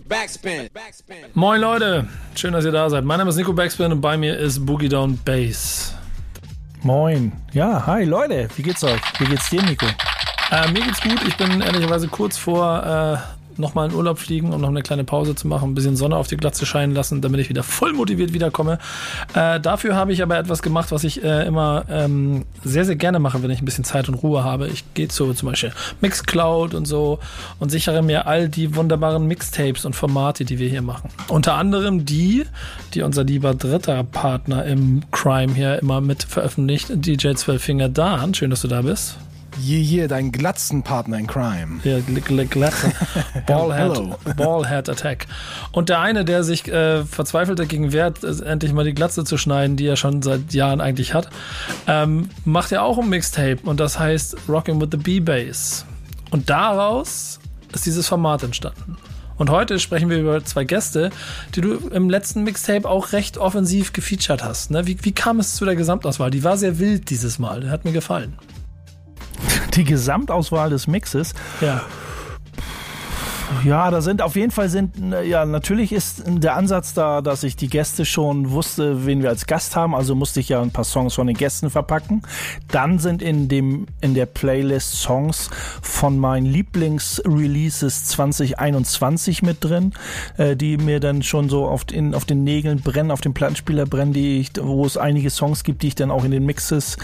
Backspin. Moin Leute, schön, dass ihr da seid. Mein Name ist Nico Backspin und bei mir ist Boogie Down Bass. Moin. Ja, hi Leute, wie geht's euch? Wie geht's dir, Nico? Äh, mir geht's gut. Ich bin ehrlicherweise kurz vor äh, nochmal in Urlaub fliegen, um noch eine kleine Pause zu machen, ein bisschen Sonne auf die Glatze scheinen lassen, damit ich wieder voll motiviert wiederkomme. Äh, dafür habe ich aber etwas gemacht, was ich äh, immer ähm, sehr, sehr gerne mache, wenn ich ein bisschen Zeit und Ruhe habe. Ich gehe zu zum Beispiel Mixcloud und so und sichere mir all die wunderbaren Mixtapes und Formate, die wir hier machen. Unter anderem die, die unser lieber dritter Partner im Crime hier immer mit veröffentlicht, DJ 12 Finger Dan. Schön, dass du da bist. Je, je, dein Glatzenpartner in Crime. Ja, Glatzen. Ballhead, Ballhead Attack. Und der eine, der sich äh, verzweifelt dagegen wehrt, endlich mal die Glatze zu schneiden, die er schon seit Jahren eigentlich hat, ähm, macht ja auch ein Mixtape und das heißt Rockin' with the B-Bass. Und daraus ist dieses Format entstanden. Und heute sprechen wir über zwei Gäste, die du im letzten Mixtape auch recht offensiv gefeatured hast. Ne? Wie, wie kam es zu der Gesamtauswahl? Die war sehr wild dieses Mal. Hat mir gefallen die Gesamtauswahl des Mixes. Ja. Ja, da sind auf jeden Fall sind, ja, natürlich ist der Ansatz da, dass ich die Gäste schon wusste, wen wir als Gast haben, also musste ich ja ein paar Songs von den Gästen verpacken. Dann sind in dem, in der Playlist Songs von meinen Lieblingsreleases 2021 mit drin, äh, die mir dann schon so auf den, auf den Nägeln brennen, auf dem Plattenspieler brennen, die ich, wo es einige Songs gibt, die ich dann auch in den Mixes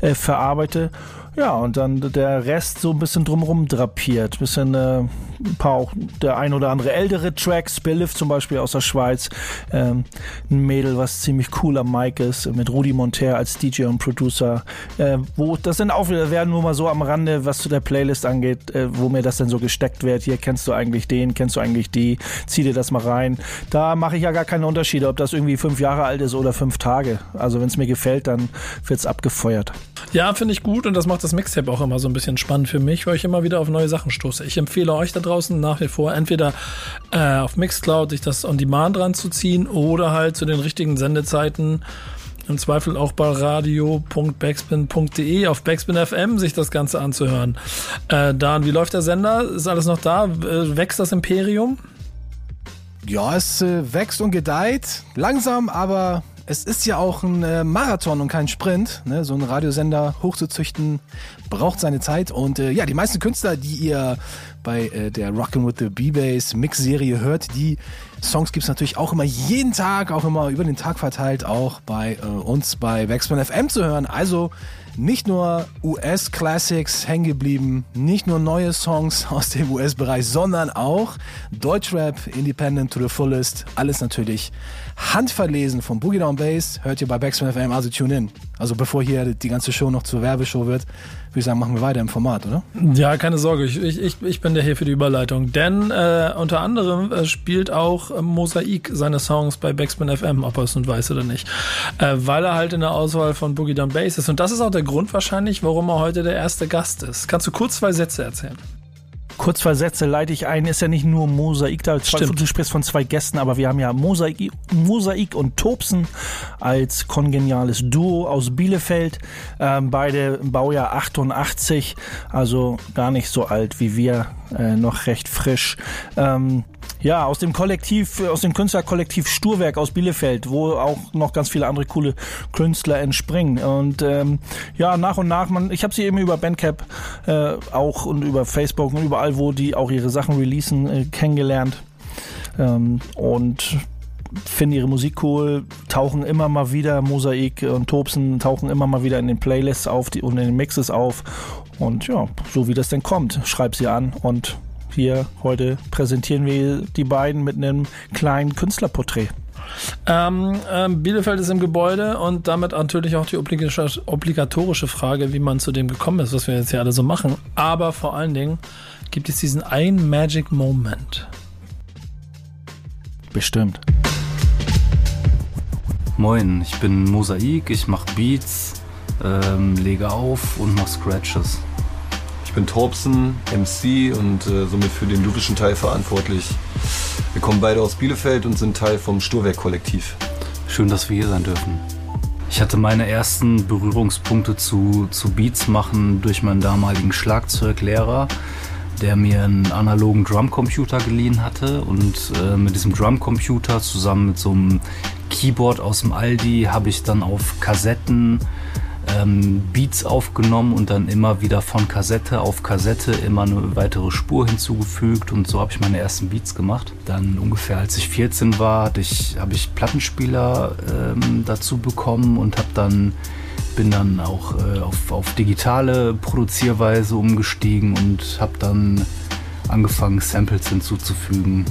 äh, verarbeite. Ja, und dann der Rest so ein bisschen drumrum drapiert. Bisschen äh, ein paar auch der ein oder andere ältere Tracks, Spillif zum Beispiel aus der Schweiz. Ähm, ein Mädel, was ziemlich cool am Mic ist, mit Rudi Monter als DJ und Producer. Äh, wo das sind auch wieder, werden nur mal so am Rande, was zu der Playlist angeht, äh, wo mir das dann so gesteckt wird. Hier kennst du eigentlich den, kennst du eigentlich die, zieh dir das mal rein. Da mache ich ja gar keine Unterschiede, ob das irgendwie fünf Jahre alt ist oder fünf Tage. Also wenn es mir gefällt, dann wird's abgefeuert. Ja, finde ich gut und das macht das Mixtape auch immer so ein bisschen spannend für mich, weil ich immer wieder auf neue Sachen stoße. Ich empfehle euch da draußen nach wie vor entweder äh, auf Mixcloud sich das on demand ranzuziehen oder halt zu den richtigen Sendezeiten im Zweifel auch bei radio.backspin.de auf Backspin FM sich das Ganze anzuhören. Äh, Dan, wie läuft der Sender? Ist alles noch da? Äh, wächst das Imperium? Ja, es äh, wächst und gedeiht. Langsam, aber es ist ja auch ein äh, Marathon und kein Sprint. Ne? So einen Radiosender hochzuzüchten braucht seine Zeit. Und äh, ja, die meisten Künstler, die ihr bei äh, der Rockin' with the B-Bass Mix-Serie hört, die Songs gibt's natürlich auch immer jeden Tag, auch immer über den Tag verteilt, auch bei äh, uns bei Backspin FM zu hören. Also nicht nur US-Classics hängen geblieben, nicht nur neue Songs aus dem US-Bereich, sondern auch Deutschrap, Independent to the Fullest, alles natürlich handverlesen von Boogie Down Bass, hört ihr bei Backspin FM, also tune in. Also bevor hier die ganze Show noch zur Werbeshow wird, würde ich sagen, machen wir weiter im Format, oder? Ja, keine Sorge, ich, ich, ich bin der hier für die Überleitung. Denn äh, unter anderem äh, spielt auch äh, Mosaik seine Songs bei Backspin FM, ob er es nun weiß oder nicht. Äh, weil er halt in der Auswahl von Boogie Down Bass ist. Und das ist auch der Grund wahrscheinlich, warum er heute der erste Gast ist. Kannst du kurz zwei Sätze erzählen? Kurz zwei Sätze leite ich ein. Ist ja nicht nur Mosaik da. Zwei, du sprichst von zwei Gästen, aber wir haben ja Mosaik, Mosaik und Tobsen als kongeniales Duo aus Bielefeld. Ähm, beide im Baujahr 88, also gar nicht so alt wie wir, äh, noch recht frisch. Ähm, ja, aus dem Kollektiv, aus dem Künstlerkollektiv Sturwerk aus Bielefeld, wo auch noch ganz viele andere coole Künstler entspringen. Und ähm, ja, nach und nach, man, ich habe sie eben über Bandcap äh, auch und über Facebook und überall, wo die auch ihre Sachen releasen, äh, kennengelernt. Ähm, und finde ihre Musik cool, tauchen immer mal wieder, Mosaik und Tobsen tauchen immer mal wieder in den Playlists auf die, und in den Mixes auf. Und ja, so wie das denn kommt, schreib sie an und hier heute präsentieren wir die beiden mit einem kleinen Künstlerporträt. Ähm, ähm, Bielefeld ist im Gebäude und damit natürlich auch die obligatorische Frage, wie man zu dem gekommen ist, was wir jetzt hier alle so machen. Aber vor allen Dingen gibt es diesen einen Magic Moment. Bestimmt. Moin, ich bin Mosaik, ich mache Beats, ähm, lege auf und mache Scratches. Bin Torpsen, MC und äh, somit für den lyrischen Teil verantwortlich. Wir kommen beide aus Bielefeld und sind Teil vom Sturwerk-Kollektiv. Schön, dass wir hier sein dürfen. Ich hatte meine ersten Berührungspunkte zu, zu Beats machen durch meinen damaligen Schlagzeuglehrer, der mir einen analogen Drumcomputer geliehen hatte. Und äh, mit diesem Drumcomputer zusammen mit so einem Keyboard aus dem Aldi habe ich dann auf Kassetten ähm, Beats aufgenommen und dann immer wieder von Kassette auf Kassette immer eine weitere Spur hinzugefügt und so habe ich meine ersten Beats gemacht. Dann ungefähr als ich 14 war, habe ich, hab ich Plattenspieler ähm, dazu bekommen und habe dann bin dann auch äh, auf, auf digitale Produzierweise umgestiegen und habe dann angefangen Samples hinzuzufügen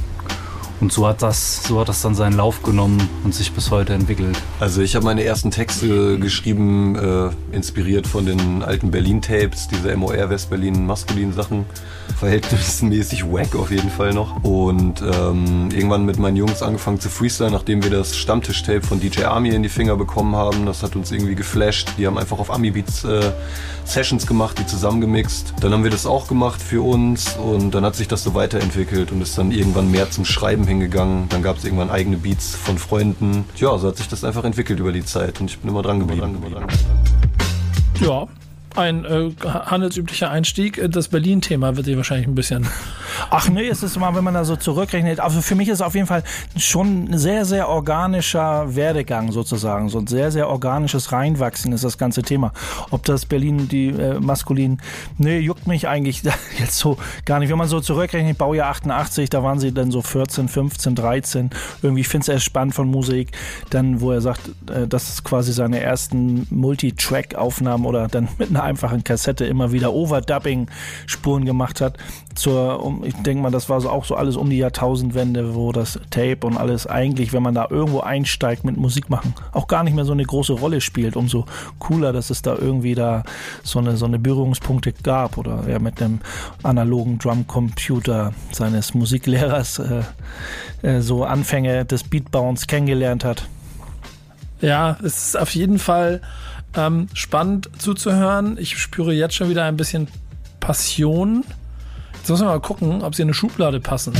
und so hat das, so hat das dann seinen Lauf genommen und sich bis heute entwickelt. Also ich habe meine ersten Texte geschrieben, äh, inspiriert von den alten Berlin-Tapes, diese MOR West-Berlin maskulinen Sachen. Verhältnismäßig wack auf jeden Fall noch. Und ähm, irgendwann mit meinen Jungs angefangen zu freestylen, nachdem wir das Stammtisch-Tape von DJ Army in die Finger bekommen haben. Das hat uns irgendwie geflasht. Die haben einfach auf Ami-Beats äh, Sessions gemacht, die zusammengemixt. Dann haben wir das auch gemacht für uns und dann hat sich das so weiterentwickelt und ist dann irgendwann mehr zum Schreiben hingegangen. Dann gab es irgendwann eigene Beats von Freunden. Ja, so hat sich das einfach entwickelt über die Zeit und ich bin immer dran geblieben. Ja, ein äh, handelsüblicher Einstieg. Das Berlin-Thema wird dir wahrscheinlich ein bisschen. Ach nee, es ist mal, wenn man da so zurückrechnet. Also für mich ist es auf jeden Fall schon ein sehr, sehr organischer Werdegang sozusagen. So ein sehr, sehr organisches Reinwachsen ist das ganze Thema. Ob das Berlin, die äh, maskulin, nee, juckt mich eigentlich jetzt so gar nicht. Wenn man so zurückrechnet, Baujahr 88, da waren sie dann so 14, 15, 13. Irgendwie, ich finde es erst spannend von Musik. Dann, wo er sagt, äh, das ist quasi seine ersten Multitrack-Aufnahmen oder dann mit einer einfachen Kassette immer wieder Overdubbing-Spuren gemacht hat. Zur, um, ich denke mal, das war so auch so alles um die Jahrtausendwende, wo das Tape und alles eigentlich, wenn man da irgendwo einsteigt mit Musik machen, auch gar nicht mehr so eine große Rolle spielt. Umso cooler, dass es da irgendwie da so eine, so eine Berührungspunkte gab oder er mit dem analogen Drumcomputer seines Musiklehrers äh, äh, so Anfänge des Beatbauens kennengelernt hat. Ja, es ist auf jeden Fall ähm, spannend zuzuhören. Ich spüre jetzt schon wieder ein bisschen Passion. Jetzt muss man mal gucken, ob sie in eine Schublade passen.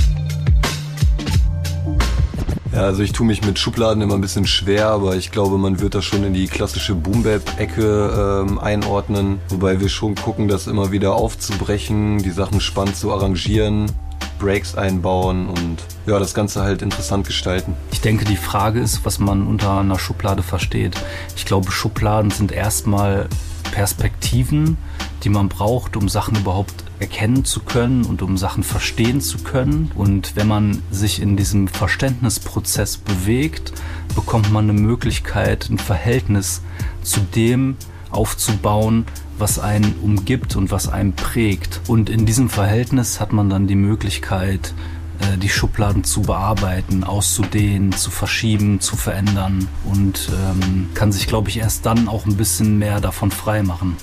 Ja, also ich tue mich mit Schubladen immer ein bisschen schwer, aber ich glaube, man wird das schon in die klassische Boom-Bap-Ecke ähm, einordnen. Wobei wir schon gucken, das immer wieder aufzubrechen, die Sachen spannend zu arrangieren. Breaks einbauen und ja, das Ganze halt interessant gestalten. Ich denke, die Frage ist, was man unter einer Schublade versteht. Ich glaube, Schubladen sind erstmal Perspektiven, die man braucht, um Sachen überhaupt erkennen zu können und um Sachen verstehen zu können. Und wenn man sich in diesem Verständnisprozess bewegt, bekommt man eine Möglichkeit, ein Verhältnis zu dem aufzubauen, was einen umgibt und was einen prägt. Und in diesem Verhältnis hat man dann die Möglichkeit, äh, die Schubladen zu bearbeiten, auszudehnen, zu verschieben, zu verändern und ähm, kann sich, glaube ich, erst dann auch ein bisschen mehr davon frei machen.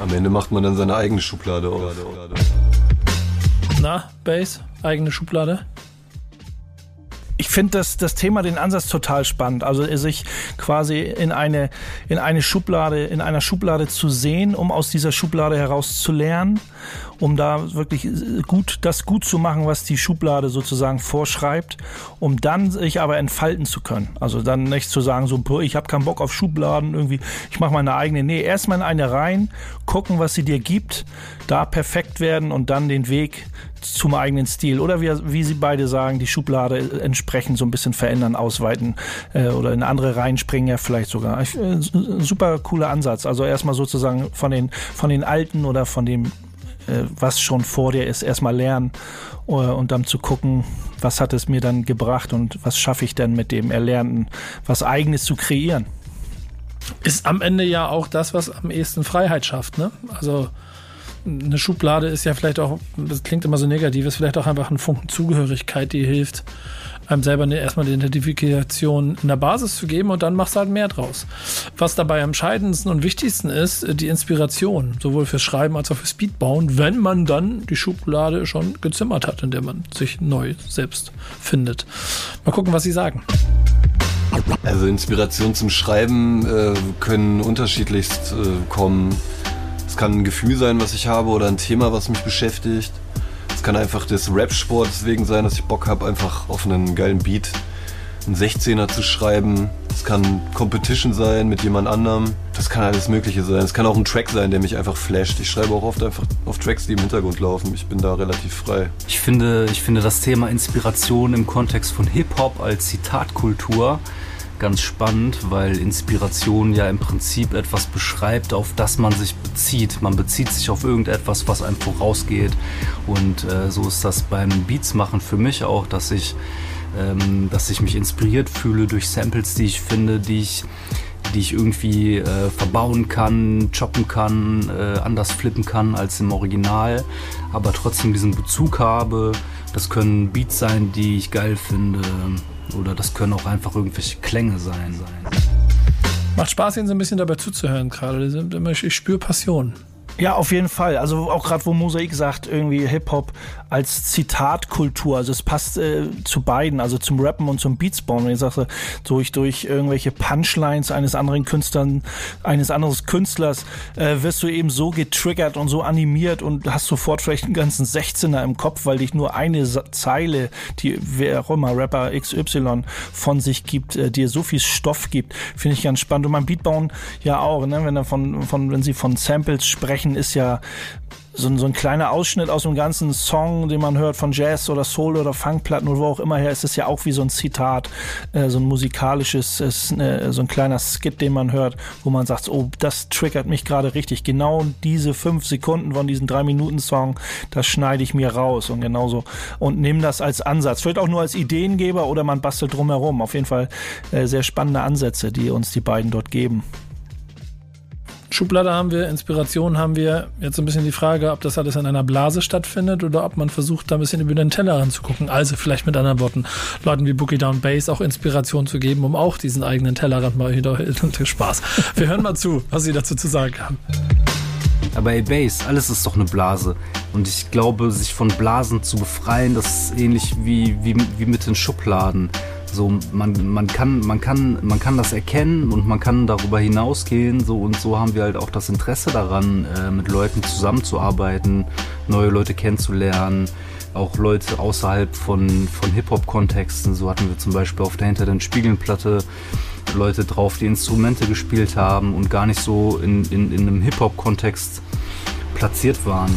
Am Ende macht man dann seine eigene Schublade auf. Na, Base, eigene Schublade? ich finde das, das Thema, den Ansatz total spannend. Also sich quasi in eine, in eine Schublade, in einer Schublade zu sehen, um aus dieser Schublade heraus zu lernen, um da wirklich gut, das gut zu machen, was die Schublade sozusagen vorschreibt, um dann sich aber entfalten zu können. Also dann nicht zu sagen, so, ich habe keinen Bock auf Schubladen, irgendwie, ich mache meine eigene. Nee, erstmal in eine rein, gucken, was sie dir gibt, da perfekt werden und dann den Weg zum eigenen Stil oder wie, wie Sie beide sagen, die Schublade entsprechend so ein bisschen verändern, ausweiten äh, oder in andere reinspringen ja vielleicht sogar. Ich, äh, super cooler Ansatz. Also erstmal sozusagen von den, von den Alten oder von dem, äh, was schon vor dir ist, erstmal lernen äh, und dann zu gucken, was hat es mir dann gebracht und was schaffe ich denn mit dem Erlernten, was eigenes zu kreieren. Ist am Ende ja auch das, was am ehesten Freiheit schafft, ne? Also eine Schublade ist ja vielleicht auch, das klingt immer so negativ, ist vielleicht auch einfach ein Funken Zugehörigkeit, die hilft, einem selber erstmal die Identifikation in der Basis zu geben und dann machst du halt mehr draus. Was dabei am entscheidendsten und wichtigsten ist, die Inspiration, sowohl fürs Schreiben als auch fürs Beatbauen, wenn man dann die Schublade schon gezimmert hat, in der man sich neu selbst findet. Mal gucken, was Sie sagen. Also Inspiration zum Schreiben äh, können unterschiedlichst äh, kommen. Es kann ein Gefühl sein, was ich habe oder ein Thema, was mich beschäftigt. Es kann einfach des Rap-Sport deswegen sein, dass ich Bock habe, einfach auf einen geilen Beat einen 16er zu schreiben. Es kann Competition sein mit jemand anderem. Das kann alles Mögliche sein. Es kann auch ein Track sein, der mich einfach flasht. Ich schreibe auch oft einfach auf Tracks, die im Hintergrund laufen. Ich bin da relativ frei. Ich finde, ich finde das Thema Inspiration im Kontext von Hip-Hop als Zitatkultur ganz spannend, weil Inspiration ja im Prinzip etwas beschreibt, auf das man sich bezieht. Man bezieht sich auf irgendetwas, was einem vorausgeht. Und äh, so ist das beim Beats machen für mich auch, dass ich, ähm, dass ich mich inspiriert fühle durch Samples, die ich finde, die ich die ich irgendwie äh, verbauen kann, choppen kann, äh, anders flippen kann als im Original, aber trotzdem diesen Bezug habe. Das können Beats sein, die ich geil finde, oder das können auch einfach irgendwelche Klänge sein. Macht Spaß, Ihnen so ein bisschen dabei zuzuhören gerade. Ich spüre Passion. Ja, auf jeden Fall. Also auch gerade wo Mosaik sagt, irgendwie Hip-Hop als Zitatkultur. Also es passt äh, zu beiden, also zum Rappen und zum Beatsbauen. Wenn ich sage, durch, durch irgendwelche Punchlines eines anderen Künstlers, eines anderen Künstlers, äh, wirst du eben so getriggert und so animiert und hast sofort vielleicht einen ganzen 16er im Kopf, weil dich nur eine Zeile, die wer auch immer, Rapper XY von sich gibt, äh, dir so viel Stoff gibt, finde ich ganz spannend. Und beim Beatbauen ja auch, ne? wenn, er von, von, wenn sie von Samples Sprechen ist ja so ein, so ein kleiner Ausschnitt aus einem ganzen Song, den man hört von Jazz oder Soul oder Funkplatten oder wo auch immer her, ist es ja auch wie so ein Zitat, äh, so ein musikalisches, ist, äh, so ein kleiner Skit, den man hört, wo man sagt, oh, das triggert mich gerade richtig. Genau diese fünf Sekunden von diesem drei Minuten Song, das schneide ich mir raus und genauso und nehme das als Ansatz. Vielleicht auch nur als Ideengeber oder man bastelt drumherum. Auf jeden Fall äh, sehr spannende Ansätze, die uns die beiden dort geben. Schublade haben wir, Inspiration haben wir. Jetzt ein bisschen die Frage, ob das alles in einer Blase stattfindet oder ob man versucht, da ein bisschen über den Teller ranzugucken. Also vielleicht mit anderen Worten, Leuten wie Bookie Down Bass auch Inspiration zu geben, um auch diesen eigenen Tellerrand mal wieder Spaß. Wir hören mal zu, was sie dazu zu sagen haben. Aber ey, Bass, alles ist doch eine Blase. Und ich glaube, sich von Blasen zu befreien, das ist ähnlich wie, wie, wie mit den Schubladen. So, man, man, kann, man, kann, man kann das erkennen und man kann darüber hinausgehen. So, und so haben wir halt auch das Interesse daran, äh, mit Leuten zusammenzuarbeiten, neue Leute kennenzulernen, auch Leute außerhalb von, von Hip-Hop-Kontexten. So hatten wir zum Beispiel auf der Hinter den Spiegeln-Platte Leute drauf, die Instrumente gespielt haben und gar nicht so in, in, in einem Hip-Hop-Kontext platziert waren.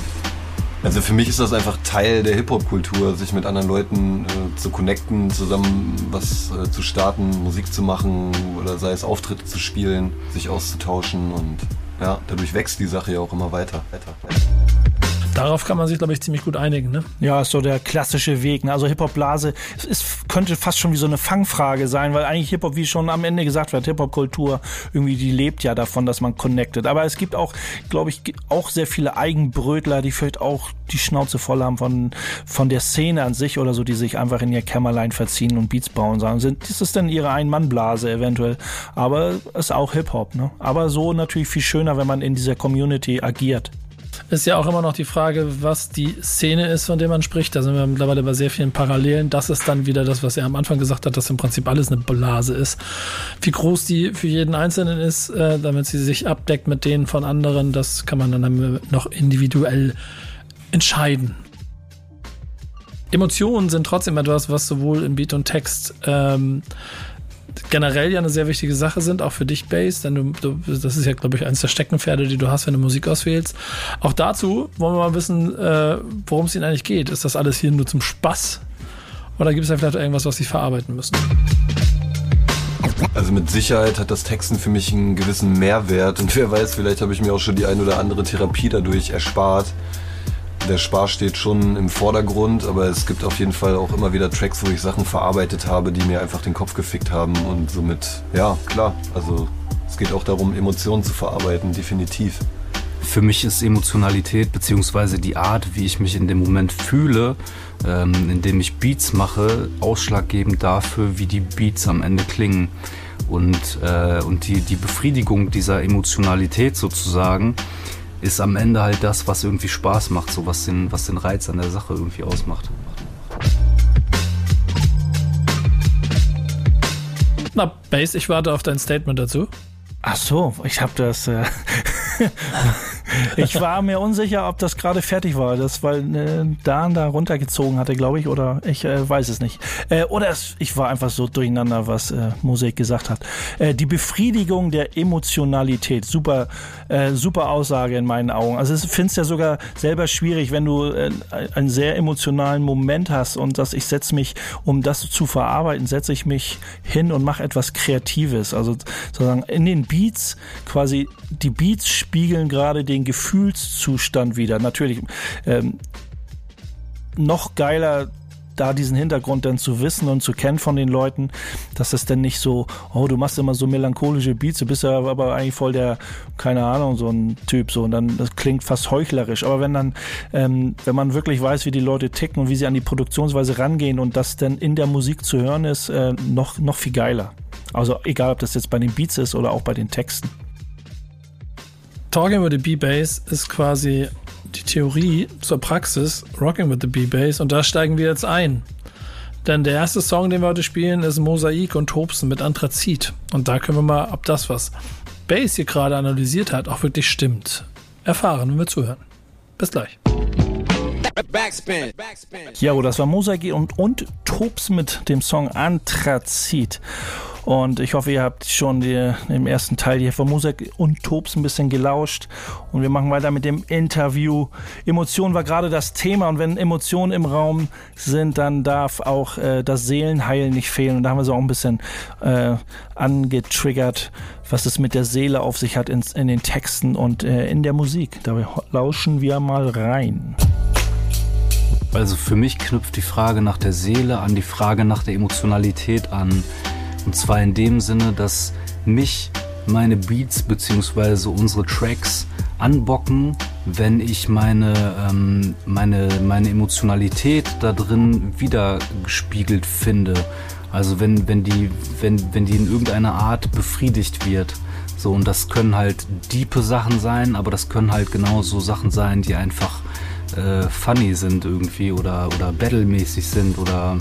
Also für mich ist das einfach Teil der Hip-Hop-Kultur, sich mit anderen Leuten äh, zu connecten, zusammen was äh, zu starten, Musik zu machen oder sei es Auftritte zu spielen, sich auszutauschen und ja, dadurch wächst die Sache ja auch immer weiter. weiter. Darauf kann man sich, glaube ich, ziemlich gut einigen. Ne? Ja, ist so der klassische Weg. Ne? Also Hip-Hop-Blase ist, könnte fast schon wie so eine Fangfrage sein, weil eigentlich Hip-Hop, wie schon am Ende gesagt wird, Hip-Hop-Kultur irgendwie, die lebt ja davon, dass man connectet. Aber es gibt auch, glaube ich, auch sehr viele Eigenbrötler, die vielleicht auch die Schnauze voll haben von, von der Szene an sich oder so, die sich einfach in ihr Kämmerlein verziehen und Beats bauen. Sagen, sind, ist es denn ihre Ein-Mann-Blase eventuell? Aber es ist auch Hip-Hop. Ne? Aber so natürlich viel schöner, wenn man in dieser Community agiert ist ja auch immer noch die Frage, was die Szene ist, von der man spricht. Da sind wir mittlerweile bei sehr vielen Parallelen. Das ist dann wieder das, was er am Anfang gesagt hat, dass im Prinzip alles eine Blase ist. Wie groß die für jeden Einzelnen ist, äh, damit sie sich abdeckt mit denen von anderen, das kann man dann noch individuell entscheiden. Emotionen sind trotzdem etwas, was sowohl in Beat und Text ähm, generell ja eine sehr wichtige Sache sind, auch für dich, Bass, denn du, du, das ist ja, glaube ich, eines der Steckenpferde, die du hast, wenn du Musik auswählst. Auch dazu wollen wir mal wissen, äh, worum es ihnen eigentlich geht. Ist das alles hier nur zum Spaß? Oder gibt es da vielleicht irgendwas, was sie verarbeiten müssen? Also mit Sicherheit hat das Texten für mich einen gewissen Mehrwert und wer weiß, vielleicht habe ich mir auch schon die ein oder andere Therapie dadurch erspart der Spaß steht schon im Vordergrund, aber es gibt auf jeden Fall auch immer wieder Tracks, wo ich Sachen verarbeitet habe, die mir einfach den Kopf gefickt haben und somit, ja, klar, also es geht auch darum, Emotionen zu verarbeiten, definitiv. Für mich ist Emotionalität bzw. die Art, wie ich mich in dem Moment fühle, ähm, indem ich Beats mache, ausschlaggebend dafür, wie die Beats am Ende klingen. Und, äh, und die, die Befriedigung dieser Emotionalität sozusagen ist am Ende halt das, was irgendwie Spaß macht, so was den, was den Reiz an der Sache irgendwie ausmacht. Na, Base, ich warte auf dein Statement dazu. Ach so, ich habe das. Äh Ich war mir unsicher, ob das gerade fertig war. Das, weil äh, Dan da runtergezogen hatte, glaube ich, oder ich äh, weiß es nicht. Äh, oder es, ich war einfach so durcheinander, was äh, Musik gesagt hat. Äh, die Befriedigung der Emotionalität. Super, äh, super Aussage in meinen Augen. Also es ja sogar selber schwierig, wenn du äh, einen sehr emotionalen Moment hast und dass ich setze mich, um das zu verarbeiten, setze ich mich hin und mache etwas Kreatives. Also sozusagen in den Beats quasi die Beats spiegeln gerade den Gefühlszustand wieder. Natürlich ähm, noch geiler da diesen Hintergrund dann zu wissen und zu kennen von den Leuten, dass es dann nicht so, oh, du machst immer so melancholische Beats, du bist ja aber eigentlich voll der, keine Ahnung, so ein Typ, so, und dann, das klingt fast heuchlerisch. Aber wenn dann, ähm, wenn man wirklich weiß, wie die Leute ticken und wie sie an die Produktionsweise rangehen und das dann in der Musik zu hören ist, äh, noch, noch viel geiler. Also egal, ob das jetzt bei den Beats ist oder auch bei den Texten. Talking with the B-Bass ist quasi die Theorie zur Praxis Rocking with the B-Bass und da steigen wir jetzt ein. Denn der erste Song, den wir heute spielen, ist Mosaik und Tobsen mit Anthrazit. Und da können wir mal, ob das, was Bass hier gerade analysiert hat, auch wirklich stimmt, erfahren, wenn wir zuhören. Bis gleich. Backspin. Ja, das war Mosaik und, und Tobs mit dem Song Anthrazit. Und ich hoffe, ihr habt schon die, im ersten Teil hier von Musik und Tops ein bisschen gelauscht. Und wir machen weiter mit dem Interview. Emotion war gerade das Thema. Und wenn Emotionen im Raum sind, dann darf auch äh, das Seelenheil nicht fehlen. Und da haben wir so auch ein bisschen äh, angetriggert, was es mit der Seele auf sich hat in, in den Texten und äh, in der Musik. Da lauschen wir mal rein. Also für mich knüpft die Frage nach der Seele an die Frage nach der Emotionalität an. Und zwar in dem Sinne, dass mich meine Beats bzw. unsere Tracks anbocken, wenn ich meine, ähm, meine, meine Emotionalität da drin wiedergespiegelt finde. Also wenn, wenn, die, wenn, wenn die in irgendeiner Art befriedigt wird. So, und das können halt diepe Sachen sein, aber das können halt genauso Sachen sein, die einfach äh, funny sind irgendwie oder, oder battlemäßig sind oder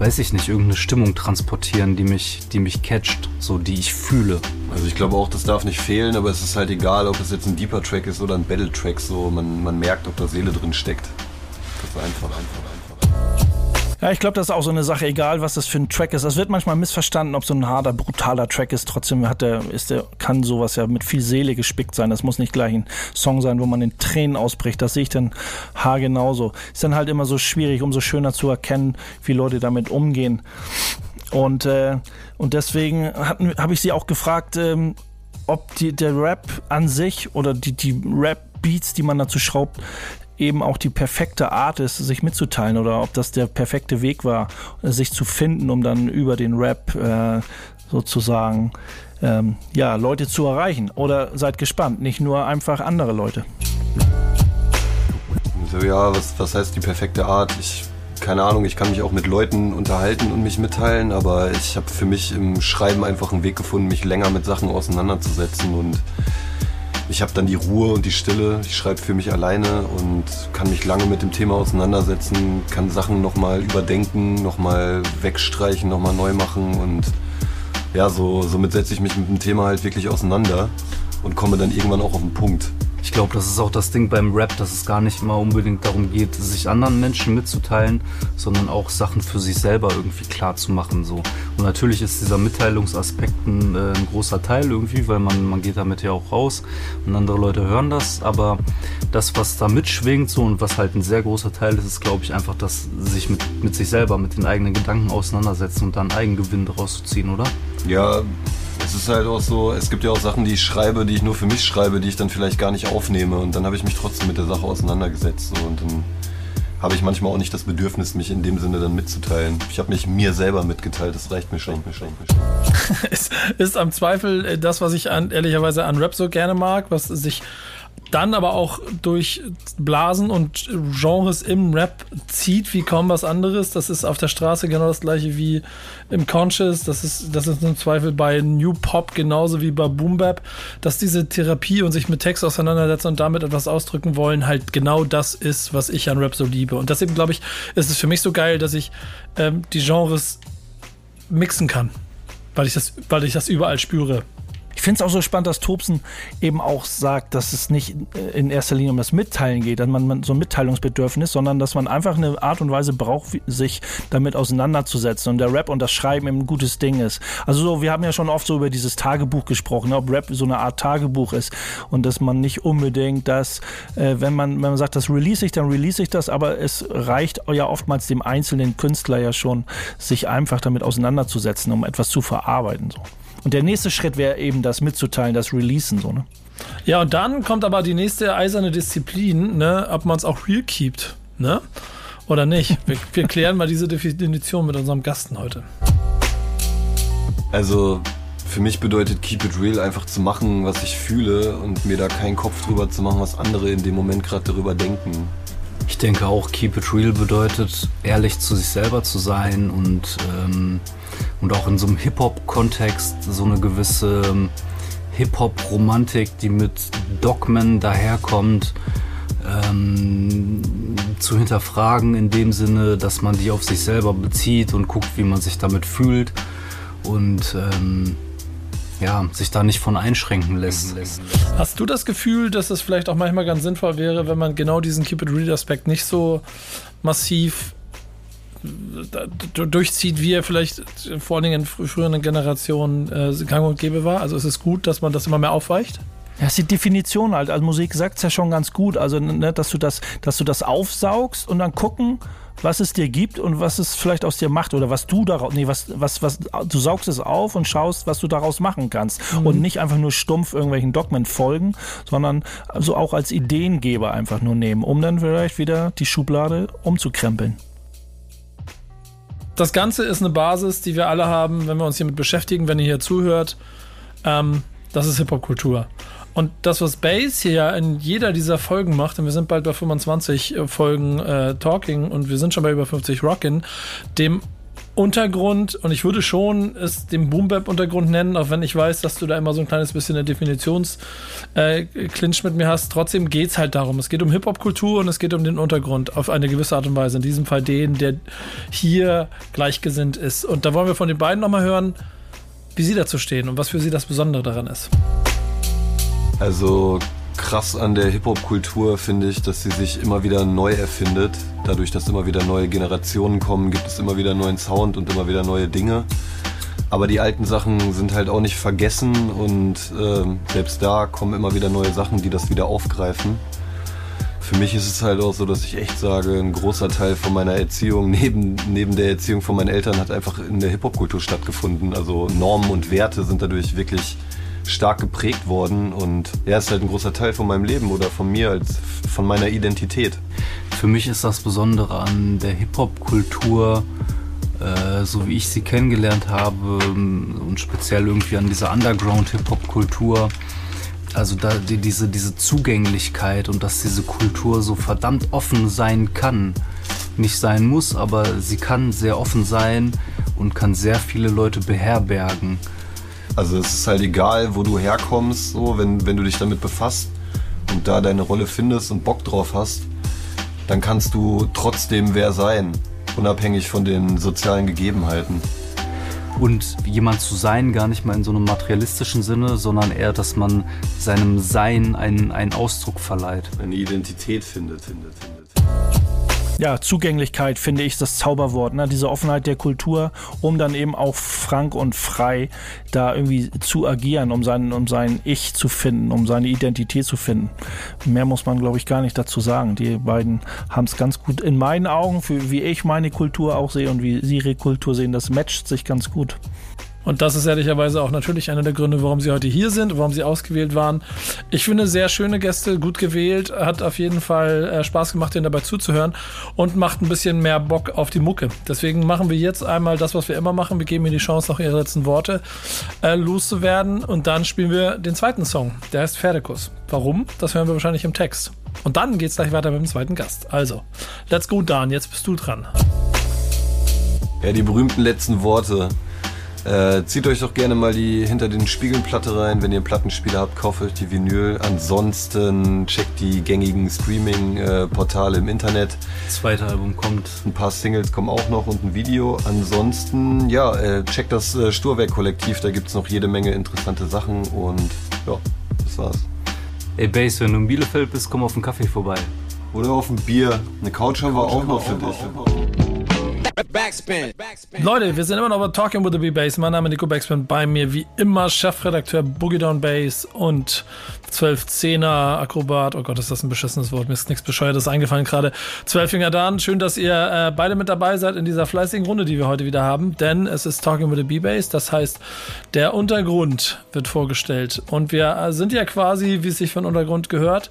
weiß ich nicht, irgendeine Stimmung transportieren, die mich, die mich catcht, so die ich fühle. Also ich glaube auch, das darf nicht fehlen, aber es ist halt egal, ob es jetzt ein Deeper Track ist oder ein Battle Track, so man, man merkt, ob da Seele drin steckt. Das ist einfach, einfach. Ja, ich glaube, das ist auch so eine Sache, egal was das für ein Track ist. Das wird manchmal missverstanden, ob so ein harter, brutaler Track ist. Trotzdem hat der, ist der, kann sowas ja mit viel Seele gespickt sein. Das muss nicht gleich ein Song sein, wo man in Tränen ausbricht. Das sehe ich dann haargenauso. Ist dann halt immer so schwierig, umso schöner zu erkennen, wie Leute damit umgehen. Und, äh, und deswegen habe ich sie auch gefragt, ähm, ob die, der Rap an sich oder die, die Rap-Beats, die man dazu schraubt, eben auch die perfekte Art ist, sich mitzuteilen oder ob das der perfekte Weg war, sich zu finden, um dann über den Rap äh, sozusagen ähm, ja, Leute zu erreichen. Oder seid gespannt, nicht nur einfach andere Leute. So, ja, was, was heißt die perfekte Art? Ich keine Ahnung, ich kann mich auch mit Leuten unterhalten und mich mitteilen, aber ich habe für mich im Schreiben einfach einen Weg gefunden, mich länger mit Sachen auseinanderzusetzen und ich habe dann die Ruhe und die Stille. Ich schreibe für mich alleine und kann mich lange mit dem Thema auseinandersetzen, kann Sachen nochmal überdenken, nochmal wegstreichen, nochmal neu machen und ja, so, somit setze ich mich mit dem Thema halt wirklich auseinander und komme dann irgendwann auch auf den Punkt. Ich glaube, das ist auch das Ding beim Rap, dass es gar nicht immer unbedingt darum geht, sich anderen Menschen mitzuteilen, sondern auch Sachen für sich selber irgendwie klar zu machen. So. Und natürlich ist dieser Mitteilungsaspekt ein, äh, ein großer Teil irgendwie, weil man, man geht damit ja auch raus und andere Leute hören das. Aber das, was da mitschwingt so und was halt ein sehr großer Teil ist, ist, glaube ich, einfach das sich mit, mit sich selber, mit den eigenen Gedanken auseinandersetzen und dann Eigengewinn daraus zu ziehen, oder? Ja, es ist halt auch so, es gibt ja auch Sachen, die ich schreibe, die ich nur für mich schreibe, die ich dann vielleicht gar nicht aufnehme. Und dann habe ich mich trotzdem mit der Sache auseinandergesetzt. So. Und dann habe ich manchmal auch nicht das Bedürfnis, mich in dem Sinne dann mitzuteilen. Ich habe mich mir selber mitgeteilt, das reicht mir schon. Mir schon, mir schon. es ist am Zweifel äh, das, was ich an, ehrlicherweise an Rap so gerne mag, was sich dann aber auch durch Blasen und Genres im Rap zieht wie kaum was anderes. Das ist auf der Straße genau das gleiche wie im Conscious. Das ist, das ist im Zweifel bei New Pop genauso wie bei Boom Bap, dass diese Therapie und sich mit Text auseinandersetzen und damit etwas ausdrücken wollen, halt genau das ist, was ich an Rap so liebe. Und deswegen glaube ich, ist es für mich so geil, dass ich ähm, die Genres mixen kann, weil ich das, weil ich das überall spüre. Ich finde es auch so spannend, dass Tobsen eben auch sagt, dass es nicht äh, in erster Linie um das Mitteilen geht, dass man so ein Mitteilungsbedürfnis, sondern dass man einfach eine Art und Weise braucht, sich damit auseinanderzusetzen und der Rap und das Schreiben eben ein gutes Ding ist. Also so, wir haben ja schon oft so über dieses Tagebuch gesprochen, ob Rap so eine Art Tagebuch ist und dass man nicht unbedingt das, äh, wenn man wenn man sagt, das release ich, dann release ich das, aber es reicht ja oftmals dem einzelnen Künstler ja schon, sich einfach damit auseinanderzusetzen, um etwas zu verarbeiten. So. Und der nächste Schritt wäre eben das mitzuteilen, das Releasen so, ne? Ja, und dann kommt aber die nächste eiserne Disziplin, ne, ob man es auch real keept, ne? Oder nicht. Wir, wir klären mal diese Definition mit unserem Gasten heute. Also, für mich bedeutet Keep It Real einfach zu machen, was ich fühle und mir da keinen Kopf drüber zu machen, was andere in dem Moment gerade darüber denken. Ich denke auch, Keep It Real bedeutet, ehrlich zu sich selber zu sein und ähm, und auch in so einem Hip-Hop-Kontext so eine gewisse ähm, Hip-Hop-Romantik, die mit Dogmen daherkommt, ähm, zu hinterfragen in dem Sinne, dass man die auf sich selber bezieht und guckt, wie man sich damit fühlt und ähm, ja, sich da nicht von einschränken lässt. Hast du das Gefühl, dass es vielleicht auch manchmal ganz sinnvoll wäre, wenn man genau diesen Keep It Real Aspekt nicht so massiv durchzieht, wie er vielleicht vor allen Dingen in früheren Generationen äh, gang und gäbe war? Also ist es gut, dass man das immer mehr aufweicht? Ja, ist die Definition halt. Also Musik sagt es ja schon ganz gut. Also, ne, dass du das, dass du das aufsaugst und dann gucken, was es dir gibt und was es vielleicht aus dir macht oder was du daraus, nee, was, was, was, du saugst es auf und schaust, was du daraus machen kannst mhm. und nicht einfach nur stumpf irgendwelchen Dogmen folgen, sondern also auch als Ideengeber einfach nur nehmen, um dann vielleicht wieder die Schublade umzukrempeln das Ganze ist eine Basis, die wir alle haben, wenn wir uns hiermit beschäftigen, wenn ihr hier zuhört. Ähm, das ist Hip-Hop-Kultur. Und das, was Bass hier ja in jeder dieser Folgen macht, und wir sind bald bei 25 äh, Folgen äh, Talking und wir sind schon bei über 50 Rockin', dem Untergrund und ich würde schon es den Boom-Bap-Untergrund nennen, auch wenn ich weiß, dass du da immer so ein kleines bisschen eine Definitions-Clinch äh, mit mir hast. Trotzdem geht es halt darum. Es geht um Hip-Hop-Kultur und es geht um den Untergrund auf eine gewisse Art und Weise. In diesem Fall den, der hier gleichgesinnt ist. Und da wollen wir von den beiden nochmal hören, wie sie dazu stehen und was für sie das Besondere daran ist. Also krass an der Hip-Hop-Kultur finde ich, dass sie sich immer wieder neu erfindet. Dadurch, dass immer wieder neue Generationen kommen, gibt es immer wieder neuen Sound und immer wieder neue Dinge. Aber die alten Sachen sind halt auch nicht vergessen und äh, selbst da kommen immer wieder neue Sachen, die das wieder aufgreifen. Für mich ist es halt auch so, dass ich echt sage, ein großer Teil von meiner Erziehung, neben, neben der Erziehung von meinen Eltern, hat einfach in der Hip-Hop-Kultur stattgefunden. Also Normen und Werte sind dadurch wirklich stark geprägt worden und er ist halt ein großer Teil von meinem Leben oder von mir als von meiner Identität. Für mich ist das Besondere an der Hip-Hop-Kultur, äh, so wie ich sie kennengelernt habe und speziell irgendwie an dieser Underground-Hip-Hop-Kultur, also da die, diese, diese Zugänglichkeit und dass diese Kultur so verdammt offen sein kann. Nicht sein muss, aber sie kann sehr offen sein und kann sehr viele Leute beherbergen. Also es ist halt egal, wo du herkommst, so, wenn, wenn du dich damit befasst und da deine Rolle findest und Bock drauf hast, dann kannst du trotzdem wer sein, unabhängig von den sozialen Gegebenheiten. Und jemand zu sein, gar nicht mal in so einem materialistischen Sinne, sondern eher, dass man seinem Sein einen, einen Ausdruck verleiht. Eine Identität findet, findet, findet ja, Zugänglichkeit, finde ich, das Zauberwort, ne? diese Offenheit der Kultur, um dann eben auch frank und frei da irgendwie zu agieren, um sein, um sein Ich zu finden, um seine Identität zu finden. Mehr muss man, glaube ich, gar nicht dazu sagen. Die beiden haben es ganz gut in meinen Augen, für wie ich meine Kultur auch sehe und wie sie ihre Kultur sehen, das matcht sich ganz gut. Und das ist ehrlicherweise auch natürlich einer der Gründe, warum sie heute hier sind, warum sie ausgewählt waren. Ich finde sehr schöne Gäste, gut gewählt, hat auf jeden Fall äh, Spaß gemacht, ihnen dabei zuzuhören und macht ein bisschen mehr Bock auf die Mucke. Deswegen machen wir jetzt einmal das, was wir immer machen. Wir geben ihnen die Chance, noch ihre letzten Worte äh, loszuwerden und dann spielen wir den zweiten Song. Der heißt Pferdekuss. Warum? Das hören wir wahrscheinlich im Text. Und dann geht's gleich weiter mit dem zweiten Gast. Also, let's go, Dan. Jetzt bist du dran. Ja, die berühmten letzten Worte. Äh, zieht euch doch gerne mal die hinter den Spiegeln Platte rein. Wenn ihr einen Plattenspieler habt, kauft euch die Vinyl. Ansonsten checkt die gängigen Streaming-Portale im Internet. Zweite Album kommt. Ein paar Singles kommen auch noch und ein Video. Ansonsten, ja, äh, checkt das äh, Sturwerk-Kollektiv. Da gibt es noch jede Menge interessante Sachen. Und ja, das war's. Ey, Bass, wenn du in Bielefeld bist, komm auf einen Kaffee vorbei. Oder auf ein Bier. Eine Couch haben wir auch noch für dich. Backspin. Leute, wir sind immer noch bei Talking with the B-Bass. Mein Name ist Nico Backspin. Bei mir wie immer Chefredakteur Boogie Down Bass und 12-10er Akrobat. Oh Gott, ist das ein beschissenes Wort. Mir ist nichts Bescheuertes eingefallen gerade. 12 Finger Dan. Schön, dass ihr äh, beide mit dabei seid in dieser fleißigen Runde, die wir heute wieder haben. Denn es ist Talking with the B-Bass. Das heißt, der Untergrund wird vorgestellt. Und wir äh, sind ja quasi, wie es sich von Untergrund gehört,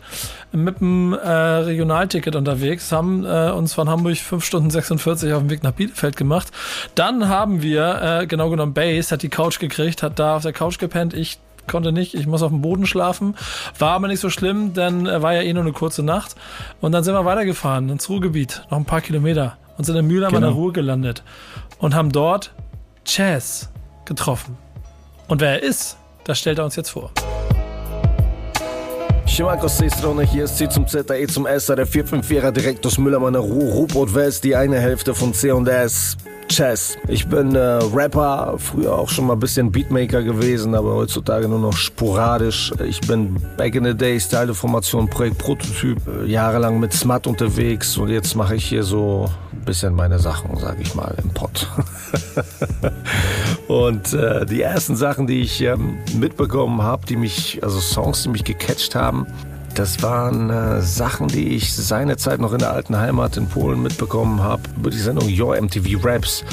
mit dem äh, Regionalticket unterwegs. Haben äh, uns von Hamburg 5 Stunden 46 auf dem Weg nach Bielefeld gemacht. Dann haben wir, äh, genau genommen, Bass hat die Couch gekriegt, hat da auf der Couch gepennt. Ich konnte nicht, ich muss auf dem Boden schlafen. War aber nicht so schlimm, denn äh, war ja eh nur eine kurze Nacht. Und dann sind wir weitergefahren ins Ruhrgebiet, noch ein paar Kilometer und sind in Mühlheim genau. an der Ruhr gelandet und haben dort Chaz getroffen. Und wer er ist, das stellt er uns jetzt vor. Siemanko z tej strony, hier ist C zum Z, E zum S, der 454er direkt aus Müllermanner Ruhr, Ruhrbrot West, die eine Hälfte von C und S. Chess. Ich bin äh, Rapper, früher auch schon mal ein bisschen Beatmaker gewesen, aber heutzutage nur noch sporadisch. Ich bin Back in the Day Style Formation Projekt Prototyp, äh, jahrelang mit Smut unterwegs und jetzt mache ich hier so ein bisschen meine Sachen, sage ich mal, im Pott. und äh, die ersten Sachen, die ich ähm, mitbekommen habe, die mich, also Songs, die mich gecatcht haben, das waren äh, Sachen, die ich seinerzeit noch in der alten Heimat in Polen mitbekommen habe, über die Sendung Your MTV Raps.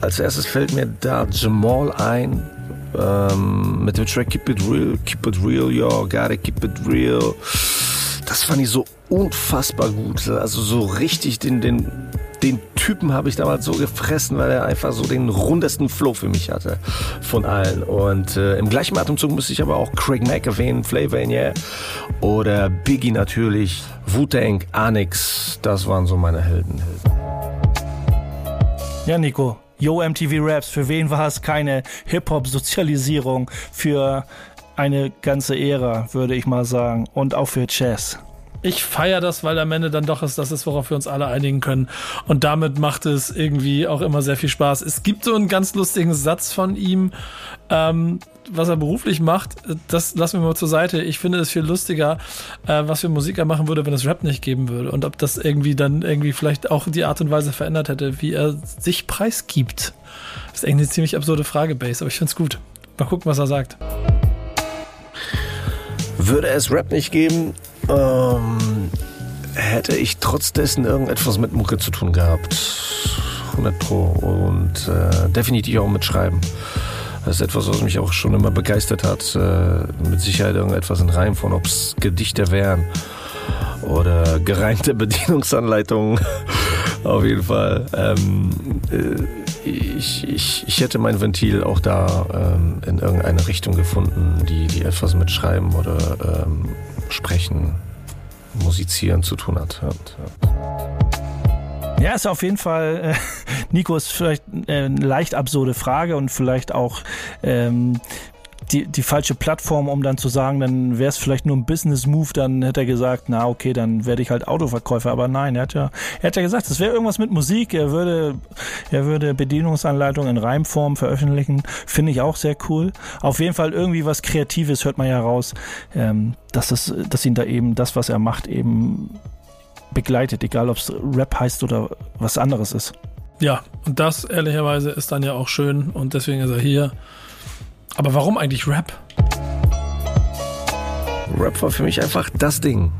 Als erstes fällt mir da Jamal ein, ähm, mit dem Track Keep It Real, Keep It Real, yo, gotta keep it real. Das fand ich so unfassbar gut. Also so richtig den, den den Typen habe ich damals so gefressen, weil er einfach so den rundesten Flow für mich hatte von allen. Und äh, im gleichen Atemzug müsste ich aber auch Craig Mack erwähnen, Flavor in Yeah oder Biggie natürlich, Wu-Tang, Anix, das waren so meine Helden. Ja, Nico, Yo MTV Raps, für wen war es keine Hip-Hop-Sozialisierung? Für eine ganze Ära, würde ich mal sagen. Und auch für Jazz ich feiere das, weil am Ende dann doch ist, das ist, worauf wir uns alle einigen können. Und damit macht es irgendwie auch immer sehr viel Spaß. Es gibt so einen ganz lustigen Satz von ihm, ähm, was er beruflich macht, das lassen wir mal zur Seite. Ich finde es viel lustiger, äh, was für Musik er machen würde, wenn es Rap nicht geben würde. Und ob das irgendwie dann irgendwie vielleicht auch die Art und Weise verändert hätte, wie er sich preisgibt. Das ist eigentlich eine ziemlich absurde Frage, Base, aber ich finde es gut. Mal gucken, was er sagt. Würde es Rap nicht geben, ähm, hätte ich trotz dessen irgendetwas mit Mucke zu tun gehabt. 100 Pro. Und äh, definitiv auch mit Schreiben. Das ist etwas, was mich auch schon immer begeistert hat. Äh, mit Sicherheit irgendetwas in Reim von, ob es Gedichte wären oder gereimte Bedienungsanleitungen. Auf jeden Fall. Ähm, äh, ich, ich, ich hätte mein Ventil auch da ähm, in irgendeine Richtung gefunden, die, die etwas mit Schreiben oder ähm, Sprechen, Musizieren zu tun hat. Ja, ist auf jeden Fall, äh, Nico, ist vielleicht äh, eine leicht absurde Frage und vielleicht auch ähm, die, die falsche Plattform, um dann zu sagen, dann wäre es vielleicht nur ein Business-Move, dann hätte er gesagt, na okay, dann werde ich halt Autoverkäufer. Aber nein, er hat ja, er hat ja gesagt, es wäre irgendwas mit Musik, er würde, er würde Bedienungsanleitungen in Reimform veröffentlichen. Finde ich auch sehr cool. Auf jeden Fall irgendwie was Kreatives hört man ja raus, ähm, dass, es, dass ihn da eben das, was er macht, eben begleitet, egal ob es Rap heißt oder was anderes ist. Ja, und das ehrlicherweise ist dann ja auch schön und deswegen ist er hier. Aber warum eigentlich Rap? Rap war für mich einfach das Ding.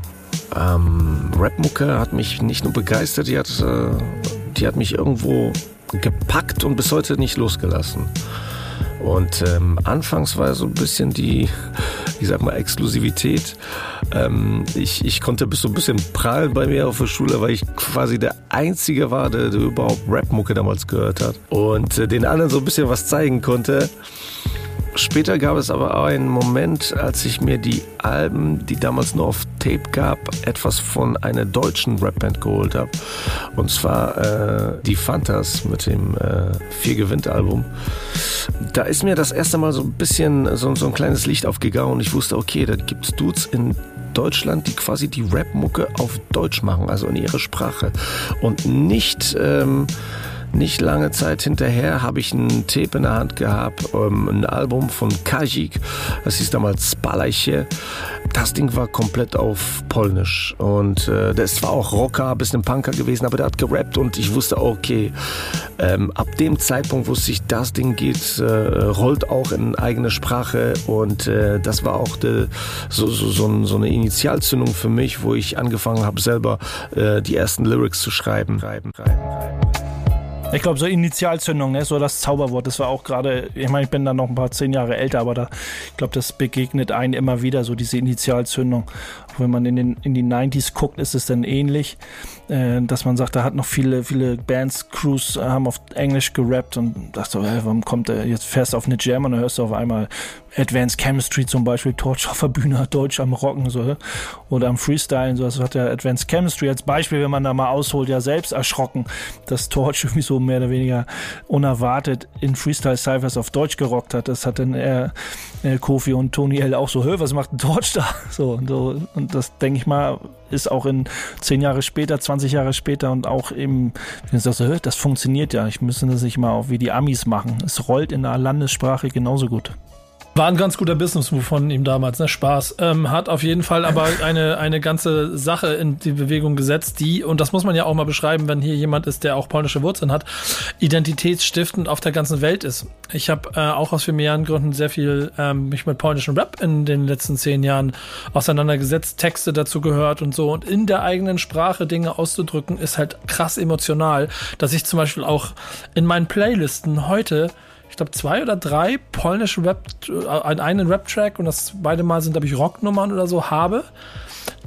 Ähm, Rap-Mucke hat mich nicht nur begeistert, die hat, äh, die hat mich irgendwo gepackt und bis heute nicht losgelassen. Und ähm, anfangs war so ein bisschen die, ich sag mal, Exklusivität. Ähm, ich, ich konnte bis so ein bisschen prallen bei mir auf der Schule, weil ich quasi der Einzige war, der, der überhaupt Rap-Mucke damals gehört hat. Und äh, den anderen so ein bisschen was zeigen konnte. Später gab es aber auch einen Moment, als ich mir die Alben, die damals nur auf Tape gab, etwas von einer deutschen Rapband geholt habe. Und zwar äh, die Fantas mit dem äh, Vier Gewinnt Album. Da ist mir das erste Mal so ein bisschen so, so ein kleines Licht aufgegangen und ich wusste, okay, da gibt es Dudes in Deutschland, die quasi die Rap-Mucke auf Deutsch machen, also in ihre Sprache. Und nicht... Ähm, nicht lange Zeit hinterher habe ich ein Tape in der Hand gehabt, ähm, ein Album von Kajik, das hieß damals Spalajche. Das Ding war komplett auf Polnisch und äh, das war auch Rocker, bisschen Punker gewesen, aber der hat gerappt und ich wusste, okay, ähm, ab dem Zeitpunkt wusste ich, das Ding geht, äh, rollt auch in eigene Sprache und äh, das war auch de, so, so, so, so, eine Initialzündung für mich, wo ich angefangen habe, selber äh, die ersten Lyrics zu schreiben. schreiben, schreiben, schreiben. Ich glaube, so Initialzündung, ne? so das Zauberwort, das war auch gerade, ich meine, ich bin da noch ein paar zehn Jahre älter, aber da, ich glaube, das begegnet einen immer wieder, so diese Initialzündung. Wenn man in, den, in die 90s guckt, ist es dann ähnlich, äh, dass man sagt, da hat noch viele, viele Bands, Crews äh, haben auf Englisch gerappt und dachte hey, warum kommt der, jetzt fährst du auf eine Jam und dann hörst du auf einmal Advanced Chemistry zum Beispiel, Torch auf der Bühne, Deutsch am Rocken, so, oder am Freestylen, so, das hat ja Advanced Chemistry als Beispiel, wenn man da mal ausholt, ja selbst erschrocken, dass Torch irgendwie so mehr oder weniger unerwartet in Freestyle Cyphers auf Deutsch gerockt hat. Das hat dann er, äh, Kofi und Tony L auch so, hör, was macht ein Torch da? So, und, so, und das denke ich mal, ist auch in zehn Jahre später, 20 Jahre später und auch im, wenn sage, so, das funktioniert ja, ich müsste das nicht mal auch wie die Amis machen. Es rollt in der Landessprache genauso gut. War ein ganz guter Business-Move von ihm damals, ne? Spaß. Ähm, hat auf jeden Fall aber eine, eine ganze Sache in die Bewegung gesetzt, die, und das muss man ja auch mal beschreiben, wenn hier jemand ist, der auch polnische Wurzeln hat, identitätsstiftend auf der ganzen Welt ist. Ich habe äh, auch aus familiären Gründen sehr viel ähm, mich mit polnischem Rap in den letzten zehn Jahren auseinandergesetzt, Texte dazu gehört und so. Und in der eigenen Sprache Dinge auszudrücken, ist halt krass emotional, dass ich zum Beispiel auch in meinen Playlisten heute ich glaube, zwei oder drei polnische Rap, äh, einen Rap-Track und das beide Mal sind, glaube ich, Rocknummern oder so habe,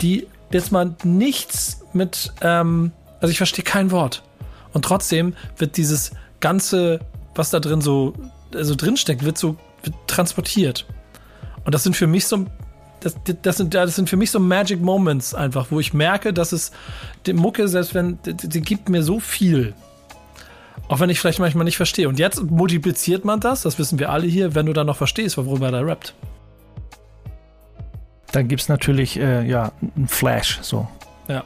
die jetzt mal nichts mit, ähm, also ich verstehe kein Wort. Und trotzdem wird dieses ganze, was da drin so, also drinsteckt, wird so wird transportiert. Und das sind für mich so, das, das, sind, das sind für mich so Magic Moments einfach, wo ich merke, dass es die Mucke, selbst wenn, die gibt mir so viel. Auch wenn ich vielleicht manchmal nicht verstehe. Und jetzt multipliziert man das, das wissen wir alle hier, wenn du dann noch verstehst, worüber er rappt. Dann gibt es natürlich, äh, ja, einen Flash, so. Ja.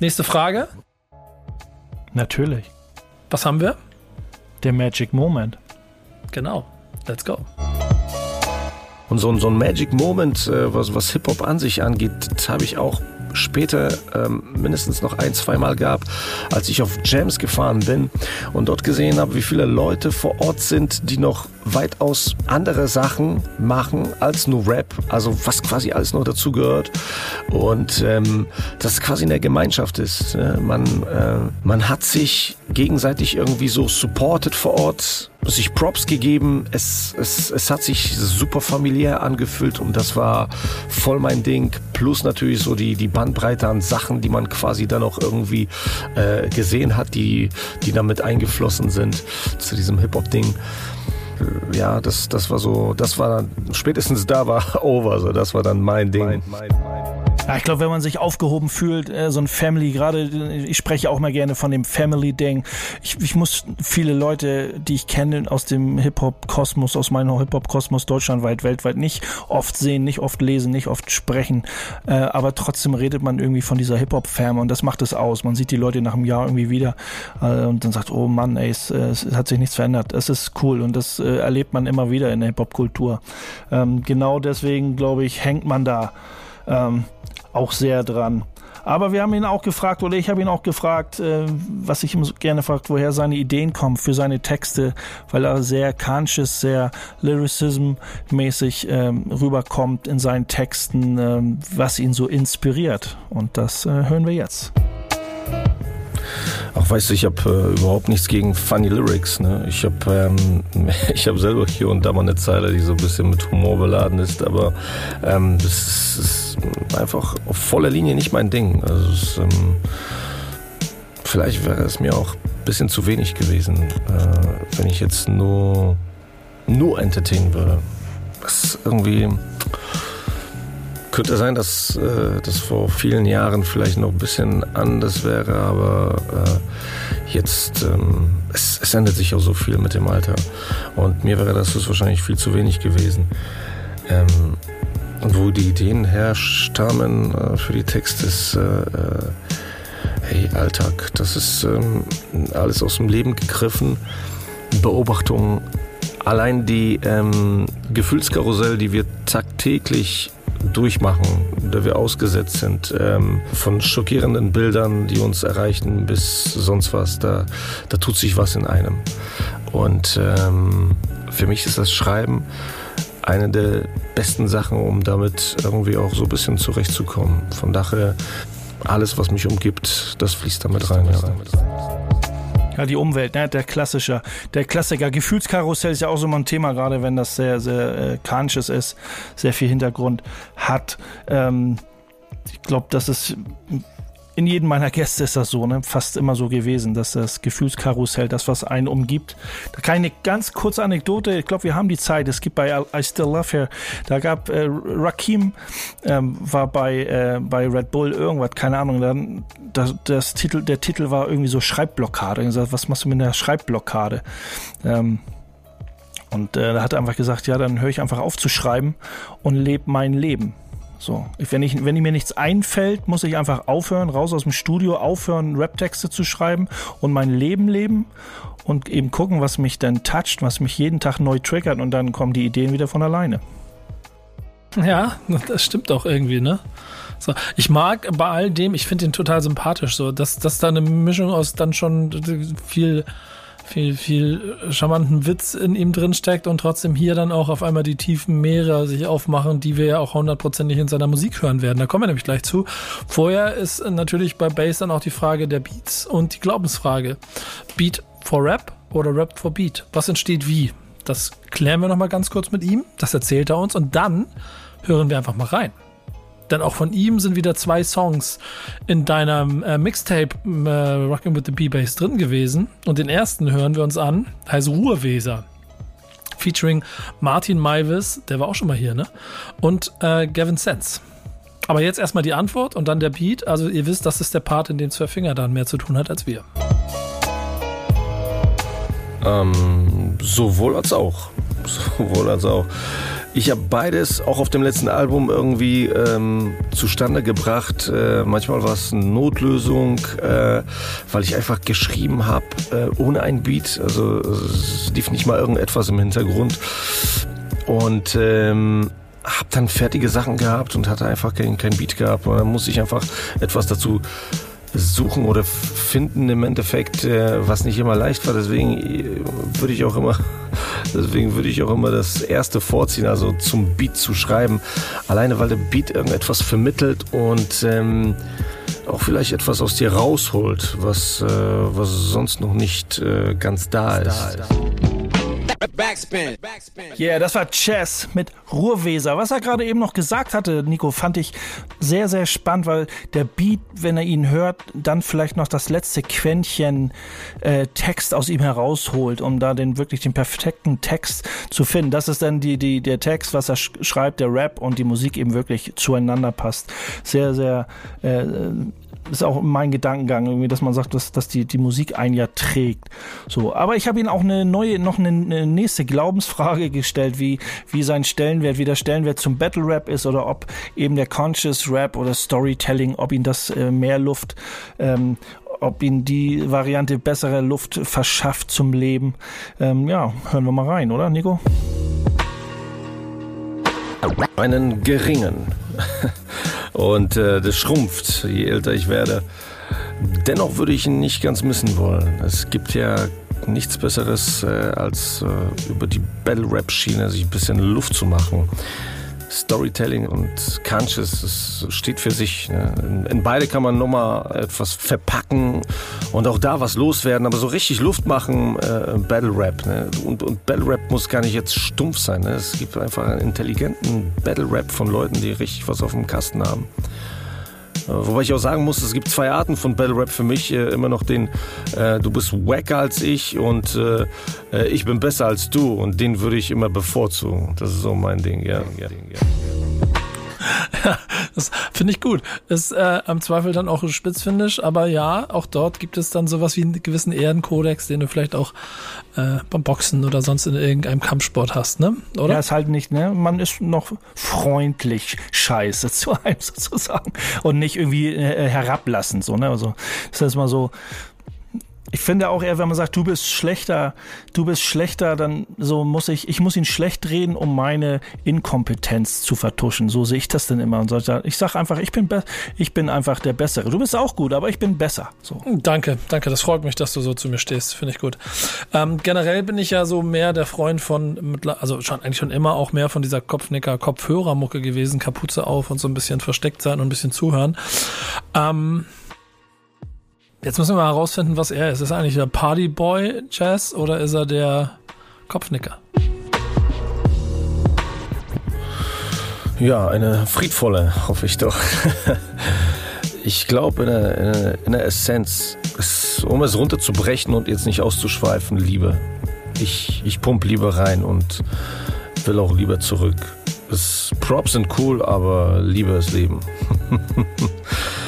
Nächste Frage. Natürlich. Was haben wir? Der Magic Moment. Genau. Let's go. Und so, so ein Magic Moment, äh, was, was Hip-Hop an sich angeht, habe ich auch später ähm, mindestens noch ein, zweimal gab, als ich auf Jams gefahren bin und dort gesehen habe, wie viele Leute vor Ort sind, die noch weitaus andere Sachen machen als nur Rap, also was quasi alles noch dazu gehört und ähm, das quasi in der Gemeinschaft ist. Ne? Man, äh, man hat sich gegenseitig irgendwie so supported vor Ort, sich Props gegeben, es, es, es hat sich super familiär angefühlt und das war voll mein Ding, plus natürlich so die, die Bandbreite an Sachen, die man quasi dann auch irgendwie äh, gesehen hat, die, die damit eingeflossen sind zu diesem Hip-Hop-Ding ja, das, das war so, das war dann, spätestens da war over, so, das war dann mein Ding. Mein, mein, mein. Ja, ich glaube, wenn man sich aufgehoben fühlt, äh, so ein Family, gerade ich spreche auch mal gerne von dem Family-Ding. Ich, ich muss viele Leute, die ich kenne aus dem Hip-Hop-Kosmos, aus meinem Hip-Hop-Kosmos deutschlandweit, weltweit nicht oft sehen, nicht oft lesen, nicht oft sprechen. Äh, aber trotzdem redet man irgendwie von dieser Hip-Hop-Fam und das macht es aus. Man sieht die Leute nach einem Jahr irgendwie wieder äh, und dann sagt, oh Mann, ey, es, es, hat sich nichts verändert. Es ist cool und das erlebt man immer wieder in der Hip-Hop-Kultur. Ähm, genau deswegen, glaube ich, hängt man da ähm, auch sehr dran. Aber wir haben ihn auch gefragt, oder ich habe ihn auch gefragt, äh, was ich ihm gerne fragt, woher seine Ideen kommen für seine Texte, weil er sehr conscious, sehr lyricism-mäßig ähm, rüberkommt in seinen Texten, ähm, was ihn so inspiriert. Und das äh, hören wir jetzt. Ach, weißt du, ich habe äh, überhaupt nichts gegen funny Lyrics. Ne? Ich habe ähm, ich hab selber hier und da mal eine Zeile, die so ein bisschen mit Humor beladen ist, aber ähm, das ist einfach auf voller Linie nicht mein Ding. Also es, ähm, vielleicht wäre es mir auch ein bisschen zu wenig gewesen, äh, wenn ich jetzt nur nur entertainen würde. Das irgendwie könnte sein, dass äh, das vor vielen Jahren vielleicht noch ein bisschen anders wäre, aber äh, jetzt ähm, es, es ändert sich auch so viel mit dem Alter und mir wäre das wahrscheinlich viel zu wenig gewesen. Ähm, und wo die Ideen herstammen äh, für die Texte ist, äh, äh, hey, Alltag, das ist ähm, alles aus dem Leben gegriffen. Beobachtungen, allein die ähm, Gefühlskarussell, die wir tagtäglich durchmachen, der wir ausgesetzt sind, ähm, von schockierenden Bildern, die uns erreichen, bis sonst was, da, da tut sich was in einem. Und ähm, für mich ist das Schreiben eine der besten Sachen, um damit irgendwie auch so ein bisschen zurechtzukommen. Von daher, alles, was mich umgibt, das fließt damit rein. Ja. Ja, die Umwelt, ne? der klassische, der Klassiker. Gefühlskarussell ist ja auch so ein Thema, gerade wenn das sehr, sehr äh, conscious ist, sehr viel Hintergrund hat. Ähm, ich glaube, das ist in jedem meiner Gäste ist das so, ne? fast immer so gewesen, dass das Gefühlskarussell, das, was einen umgibt. Da kann ich eine ganz kurze Anekdote, ich glaube, wir haben die Zeit. Es gibt bei I Still Love Her, da gab äh, Rakim, ähm, war bei, äh, bei Red Bull irgendwas, keine Ahnung, dann, das, das Titel, der Titel war irgendwie so Schreibblockade. Ich gesagt, was machst du mit einer Schreibblockade? Ähm, und äh, da hat er einfach gesagt, ja, dann höre ich einfach auf zu schreiben und lebe mein Leben. So, wenn, ich, wenn mir nichts einfällt, muss ich einfach aufhören, raus aus dem Studio, aufhören, Rap-Texte zu schreiben und mein Leben leben und eben gucken, was mich dann toucht, was mich jeden Tag neu triggert und dann kommen die Ideen wieder von alleine. Ja, das stimmt auch irgendwie, ne? So, ich mag bei all dem, ich finde ihn total sympathisch, so, dass, dass da eine Mischung aus dann schon viel viel, viel charmanten Witz in ihm drin steckt und trotzdem hier dann auch auf einmal die tiefen Meere sich aufmachen, die wir ja auch hundertprozentig in seiner Musik hören werden. Da kommen wir nämlich gleich zu. Vorher ist natürlich bei Bass dann auch die Frage der Beats und die Glaubensfrage. Beat for Rap oder Rap for Beat? Was entsteht wie? Das klären wir nochmal ganz kurz mit ihm. Das erzählt er uns und dann hören wir einfach mal rein. Denn auch von ihm sind wieder zwei Songs in deinem äh, Mixtape äh, Rockin' with the B-Bass drin gewesen. Und den ersten hören wir uns an, heißt Ruhrweser. Featuring Martin Maivis, der war auch schon mal hier, ne? Und äh, Gavin Sense. Aber jetzt erstmal die Antwort und dann der Beat. Also ihr wisst, das ist der Part, in dem Zwei Finger dann mehr zu tun hat als wir. Ähm, sowohl als auch. Sowohl als auch. Ich habe beides auch auf dem letzten Album irgendwie ähm, zustande gebracht. Äh, manchmal war es eine Notlösung, äh, weil ich einfach geschrieben habe äh, ohne ein Beat. Also es lief nicht mal irgendetwas im Hintergrund. Und ähm, habe dann fertige Sachen gehabt und hatte einfach kein, kein Beat gehabt. Und dann musste ich einfach etwas dazu suchen oder finden im Endeffekt, äh, was nicht immer leicht war. Deswegen äh, würde ich auch immer, deswegen würde ich auch immer das erste vorziehen, also zum Beat zu schreiben. Alleine weil der Beat irgendetwas vermittelt und ähm, auch vielleicht etwas aus dir rausholt, was, äh, was sonst noch nicht äh, ganz da ist. Da ist. Backspin. Yeah, das war Chess mit Ruhrweser. Was er gerade eben noch gesagt hatte, Nico, fand ich sehr, sehr spannend, weil der Beat, wenn er ihn hört, dann vielleicht noch das letzte Quäntchen äh, Text aus ihm herausholt, um da den wirklich den perfekten Text zu finden. Das ist dann die, die, der Text, was er sch schreibt, der Rap und die Musik eben wirklich zueinander passt. Sehr, sehr äh, ist auch mein Gedankengang, irgendwie, dass man sagt, dass, dass die, die Musik ein Jahr trägt. So, aber ich habe ihn auch eine neue, noch eine, eine, nächste Glaubensfrage gestellt, wie, wie sein Stellenwert, wie der Stellenwert zum Battle Rap ist oder ob eben der Conscious Rap oder Storytelling, ob ihn das äh, mehr Luft, ähm, ob ihn die Variante bessere Luft verschafft zum Leben. Ähm, ja, hören wir mal rein, oder, Nico? Einen geringen. Und äh, das schrumpft, je älter ich werde. Dennoch würde ich ihn nicht ganz missen wollen. Es gibt ja nichts Besseres, äh, als äh, über die Battle-Rap-Schiene sich ein bisschen Luft zu machen. Storytelling und Conscious, das steht für sich. Ne? In, in, beide kann man nochmal etwas verpacken und auch da was loswerden, aber so richtig Luft machen, äh, Battle Rap. Ne? Und, und Battle Rap muss gar nicht jetzt stumpf sein. Ne? Es gibt einfach einen intelligenten Battle Rap von Leuten, die richtig was auf dem Kasten haben. Wobei ich auch sagen muss, es gibt zwei Arten von Battle Rap für mich. Äh, immer noch den, äh, du bist wacker als ich und äh, äh, ich bin besser als du und den würde ich immer bevorzugen. Das ist so mein Ding, ja. ja, das finde ich gut. Ist äh, am Zweifel dann auch ein Spitzfindisch, aber ja, auch dort gibt es dann sowas wie einen gewissen Ehrenkodex, den du vielleicht auch äh, beim Boxen oder sonst in irgendeinem Kampfsport hast, ne? Oder? Ja, ist halt nicht, ne? Man ist noch freundlich scheiße zu einem sozusagen und nicht irgendwie äh, herablassend, so, ne? Also, das ist mal so, ich finde auch eher, wenn man sagt, du bist schlechter, du bist schlechter, dann so muss ich, ich muss ihn schlecht reden, um meine Inkompetenz zu vertuschen. So sehe ich das denn immer. Und ich sage einfach, ich bin, ich bin einfach der Bessere. Du bist auch gut, aber ich bin besser. So. Danke, danke. Das freut mich, dass du so zu mir stehst. Finde ich gut. Ähm, generell bin ich ja so mehr der Freund von, also schon eigentlich schon immer auch mehr von dieser Kopfnicker, Kopfhörermucke gewesen, Kapuze auf und so ein bisschen versteckt sein und ein bisschen zuhören. Ähm, Jetzt müssen wir mal herausfinden, was er ist. Ist er eigentlich der Partyboy Jazz oder ist er der Kopfnicker? Ja, eine friedvolle, hoffe ich doch. ich glaube, in, in, in, der Essenz, ist, um es runterzubrechen und jetzt nicht auszuschweifen, Liebe. Ich, ich pump lieber rein und will auch lieber zurück. Es, Props sind cool, aber Liebe ist Leben.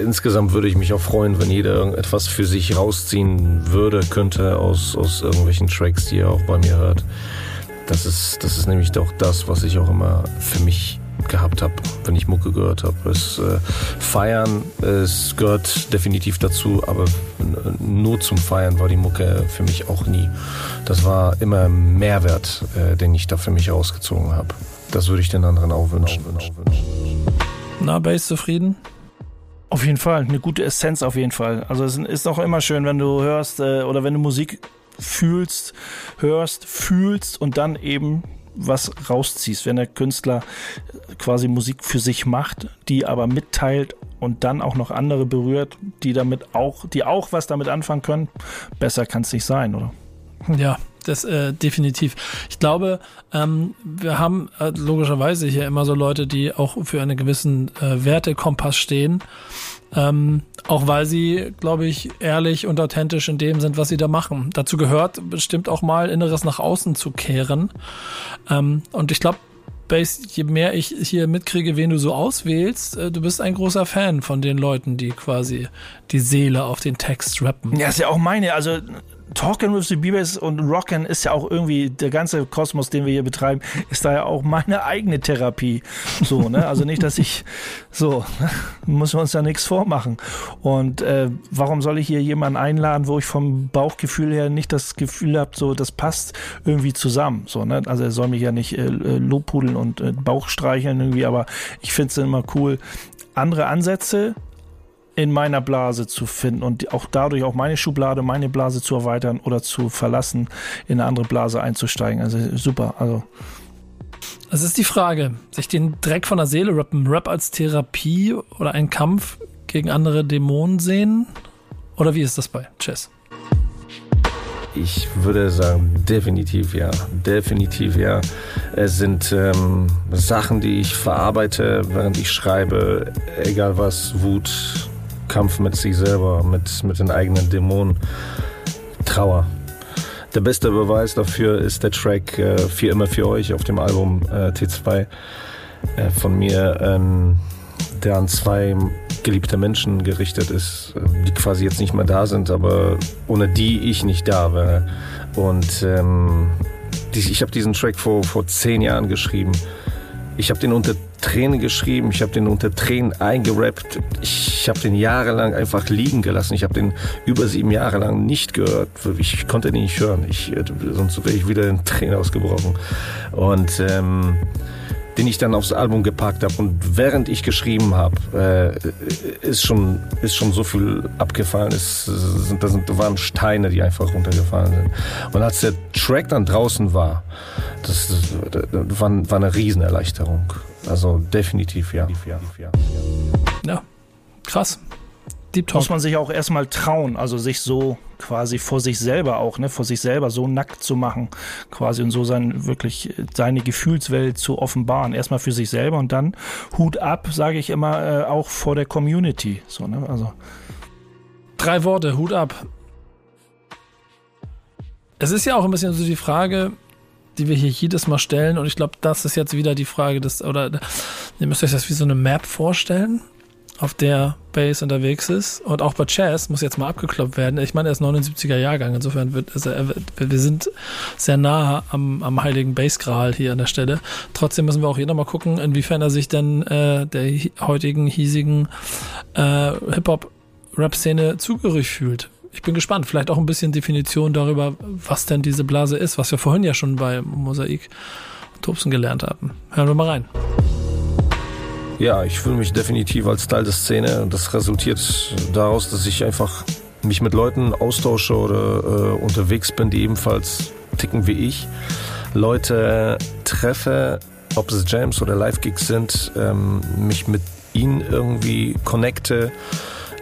insgesamt würde ich mich auch freuen, wenn jeder irgendetwas für sich rausziehen würde, könnte aus, aus irgendwelchen Tracks, die er auch bei mir hört. Das ist, das ist nämlich doch das, was ich auch immer für mich gehabt habe, wenn ich Mucke gehört habe. Es äh, Feiern, es gehört definitiv dazu, aber nur zum Feiern war die Mucke für mich auch nie. Das war immer Mehrwert, äh, den ich da für mich rausgezogen habe. Das würde ich den anderen auch wünschen. Na, Bass zufrieden? Auf jeden Fall, eine gute Essenz auf jeden Fall. Also es ist auch immer schön, wenn du hörst äh, oder wenn du Musik fühlst, hörst, fühlst und dann eben was rausziehst, wenn der Künstler quasi Musik für sich macht, die aber mitteilt und dann auch noch andere berührt, die damit auch, die auch was damit anfangen können, besser kann es nicht sein, oder? Ja, das äh, definitiv. Ich glaube, ähm, wir haben äh, logischerweise hier immer so Leute, die auch für einen gewissen äh, Wertekompass stehen. Ähm, auch weil sie, glaube ich, ehrlich und authentisch in dem sind, was sie da machen. Dazu gehört bestimmt auch mal Inneres nach außen zu kehren. Ähm, und ich glaube, Base, je mehr ich hier mitkriege, wen du so auswählst, äh, du bist ein großer Fan von den Leuten, die quasi die Seele auf den Text rappen. Ja, ist ja auch meine. Also Talking with the Beavers und Rockin' ist ja auch irgendwie, der ganze Kosmos, den wir hier betreiben, ist da ja auch meine eigene Therapie. So, ne? Also nicht, dass ich so, muss man uns ja nichts vormachen. Und äh, warum soll ich hier jemanden einladen, wo ich vom Bauchgefühl her nicht das Gefühl habe, so, das passt irgendwie zusammen. So, ne? Also er soll mich ja nicht äh, äh lobpudeln und äh, Bauch streicheln irgendwie, aber ich finde es immer cool, andere Ansätze in meiner Blase zu finden und auch dadurch auch meine Schublade, meine Blase zu erweitern oder zu verlassen, in eine andere Blase einzusteigen. Also super. Also es ist die Frage, sich den Dreck von der Seele rappen, Rap als Therapie oder ein Kampf gegen andere Dämonen sehen? Oder wie ist das bei Chess? Ich würde sagen, definitiv ja. Definitiv ja. Es sind ähm, Sachen, die ich verarbeite, während ich schreibe, egal was, Wut, Kampf mit sich selber, mit, mit den eigenen Dämonen, Trauer. Der beste Beweis dafür ist der Track äh, Für immer für euch auf dem Album äh, T2 äh, von mir, ähm, der an zwei geliebte Menschen gerichtet ist, äh, die quasi jetzt nicht mehr da sind, aber ohne die ich nicht da wäre. Und ähm, ich habe diesen Track vor, vor zehn Jahren geschrieben. Ich habe den unter Tränen geschrieben, ich habe den unter Tränen eingerappt. Ich habe den jahrelang einfach liegen gelassen. Ich habe den über sieben Jahre lang nicht gehört. Ich konnte den nicht hören. Ich, äh, sonst wäre ich wieder in Tränen ausgebrochen. Und ähm, den ich dann aufs Album gepackt habe. Und während ich geschrieben habe, äh, ist, schon, ist schon so viel abgefallen. Es, sind, da, sind, da waren Steine, die einfach runtergefallen sind. Und als der Track dann draußen war, das, das war, war eine Riesenerleichterung. Also definitiv ja. Ja, krass. Deep Talk. muss man sich auch erstmal trauen, also sich so quasi vor sich selber auch, ne, vor sich selber so nackt zu machen, quasi und so sein wirklich seine Gefühlswelt zu offenbaren. Erstmal für sich selber und dann Hut ab, sage ich immer, äh, auch vor der Community. So, ne? Also drei Worte, Hut ab. Es ist ja auch ein bisschen so die Frage, die wir hier jedes Mal stellen. Und ich glaube, das ist jetzt wieder die Frage des, oder ihr müsst euch das wie so eine Map vorstellen, auf der Bass unterwegs ist. Und auch bei Chess muss jetzt mal abgekloppt werden. Ich meine, er ist 79er Jahrgang, insofern wird, also wir sind sehr nah am, am heiligen Bassgral hier an der Stelle. Trotzdem müssen wir auch hier nochmal gucken, inwiefern er sich denn äh, der heutigen, hiesigen äh, Hip-Hop-Rap-Szene zugehörig fühlt ich bin gespannt. Vielleicht auch ein bisschen Definition darüber, was denn diese Blase ist, was wir vorhin ja schon bei Mosaik und Tobsen gelernt haben. Hören wir mal rein. Ja, ich fühle mich definitiv als Teil der Szene das resultiert daraus, dass ich einfach mich mit Leuten austausche oder äh, unterwegs bin, die ebenfalls ticken wie ich. Leute treffe, ob es Jams oder Live-Gigs sind, ähm, mich mit ihnen irgendwie connecte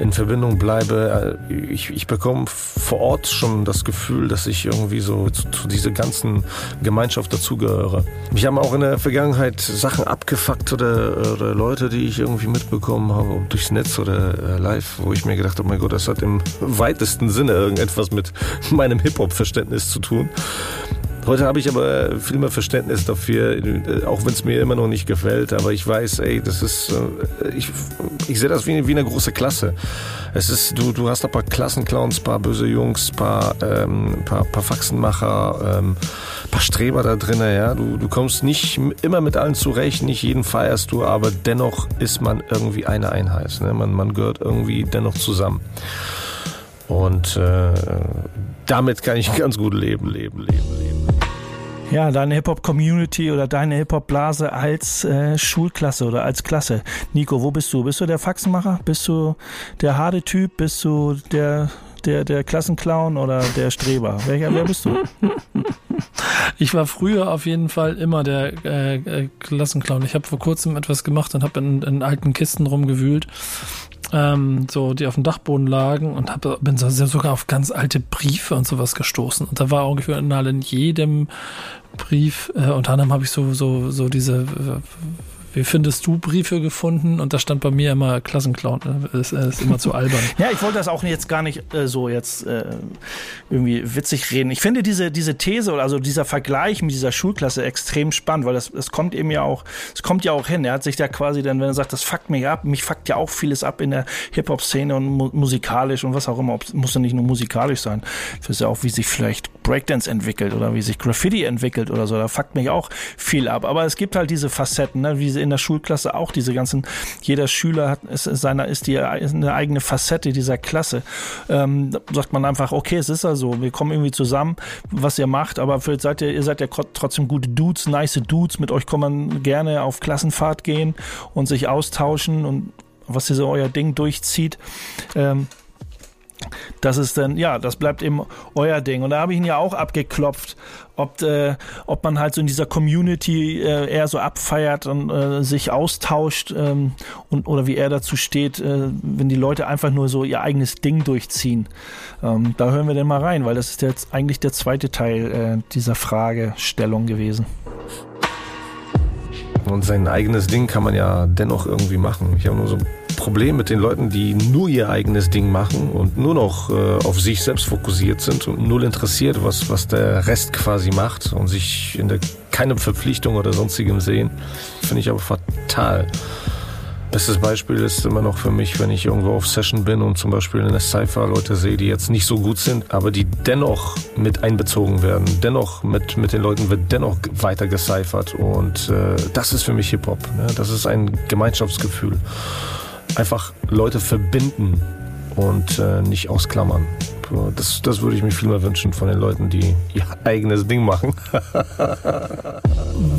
in Verbindung bleibe. Äh, ich, ich bekomme vor Ort schon das Gefühl, dass ich irgendwie so zu, zu dieser ganzen Gemeinschaft dazugehöre. Mich haben auch in der Vergangenheit Sachen abgefuckt oder, oder Leute, die ich irgendwie mitbekommen habe, durchs Netz oder äh, live, wo ich mir gedacht habe, mein Gott, das hat im weitesten Sinne irgendetwas mit meinem Hip-Hop-Verständnis zu tun. Heute habe ich aber viel mehr Verständnis dafür, äh, auch wenn es mir immer noch nicht gefällt. Aber ich weiß, ey, das ist, äh, ich, ich sehe das wie, wie eine große Klasse. Es ist, du, du hast ein paar Klassenclowns, paar böse Jungs, paar, ähm, paar, paar Faxenmacher, ähm, paar Streber da drinnen. Ja, du, du kommst nicht immer mit allen zurecht, nicht jeden feierst du, aber dennoch ist man irgendwie eine Einheit. Ne? Man, man gehört irgendwie dennoch zusammen. Und äh, damit kann ich ganz gut leben, leben, leben, leben. Ja, deine Hip-Hop-Community oder deine Hip-Hop-Blase als äh, Schulklasse oder als Klasse. Nico, wo bist du? Bist du der Faxenmacher? Bist du der harte Typ? Bist du der, der, der Klassenclown oder der Streber? Welcher, wer bist du? Ich war früher auf jeden Fall immer der äh, äh, Klassenclown. Ich habe vor kurzem etwas gemacht und habe in, in alten Kisten rumgewühlt ähm, so die auf dem Dachboden lagen und hab, bin so, sogar auf ganz alte Briefe und sowas gestoßen. Und da war ungefähr in jedem Brief, äh, unter anderem habe ich so, so, so diese äh, wie findest du Briefe gefunden? Und da stand bei mir immer Klassenclown. Das ne? ist immer zu albern. ja, ich wollte das auch jetzt gar nicht äh, so jetzt äh, irgendwie witzig reden. Ich finde diese, diese These oder also dieser Vergleich mit dieser Schulklasse extrem spannend, weil das, das kommt eben ja auch, es kommt ja auch hin. Er hat sich da quasi dann, wenn er sagt, das fuckt mich ab, mich fuckt ja auch vieles ab in der Hip-Hop-Szene und mu musikalisch und was auch immer. Muss ja nicht nur musikalisch sein. Ich weiß ja auch, wie sich vielleicht Breakdance entwickelt oder wie sich Graffiti entwickelt oder so. Da fuckt mich auch viel ab. Aber es gibt halt diese Facetten, ne, wie in der Schulklasse auch diese ganzen, jeder Schüler hat ist seiner ist die ist eine eigene Facette dieser Klasse. Ähm, sagt man einfach, okay, es ist also, wir kommen irgendwie zusammen, was ihr macht, aber vielleicht seid ihr, ihr seid ja trotzdem gute Dudes, nice Dudes, mit euch kann man gerne auf Klassenfahrt gehen und sich austauschen und was ihr so euer Ding durchzieht. Ähm, das ist dann, ja, das bleibt eben euer Ding. Und da habe ich ihn ja auch abgeklopft, ob, äh, ob man halt so in dieser Community äh, eher so abfeiert und äh, sich austauscht ähm, und oder wie er dazu steht, äh, wenn die Leute einfach nur so ihr eigenes Ding durchziehen. Ähm, da hören wir denn mal rein, weil das ist jetzt eigentlich der zweite Teil äh, dieser Fragestellung gewesen. Und sein eigenes Ding kann man ja dennoch irgendwie machen. Ich habe nur so Problem mit den Leuten, die nur ihr eigenes Ding machen und nur noch äh, auf sich selbst fokussiert sind und null interessiert, was, was der Rest quasi macht und sich in der keine Verpflichtung oder sonstigem sehen. Finde ich aber fatal. Bestes Beispiel ist immer noch für mich, wenn ich irgendwo auf Session bin und zum Beispiel in der Cypher Leute sehe, die jetzt nicht so gut sind, aber die dennoch mit einbezogen werden. Dennoch mit, mit den Leuten wird dennoch weiter gecyphert und äh, das ist für mich Hip-Hop. Ne? Das ist ein Gemeinschaftsgefühl. Einfach Leute verbinden und äh, nicht ausklammern. Das, das würde ich mir viel mehr wünschen von den Leuten, die ihr eigenes Ding machen.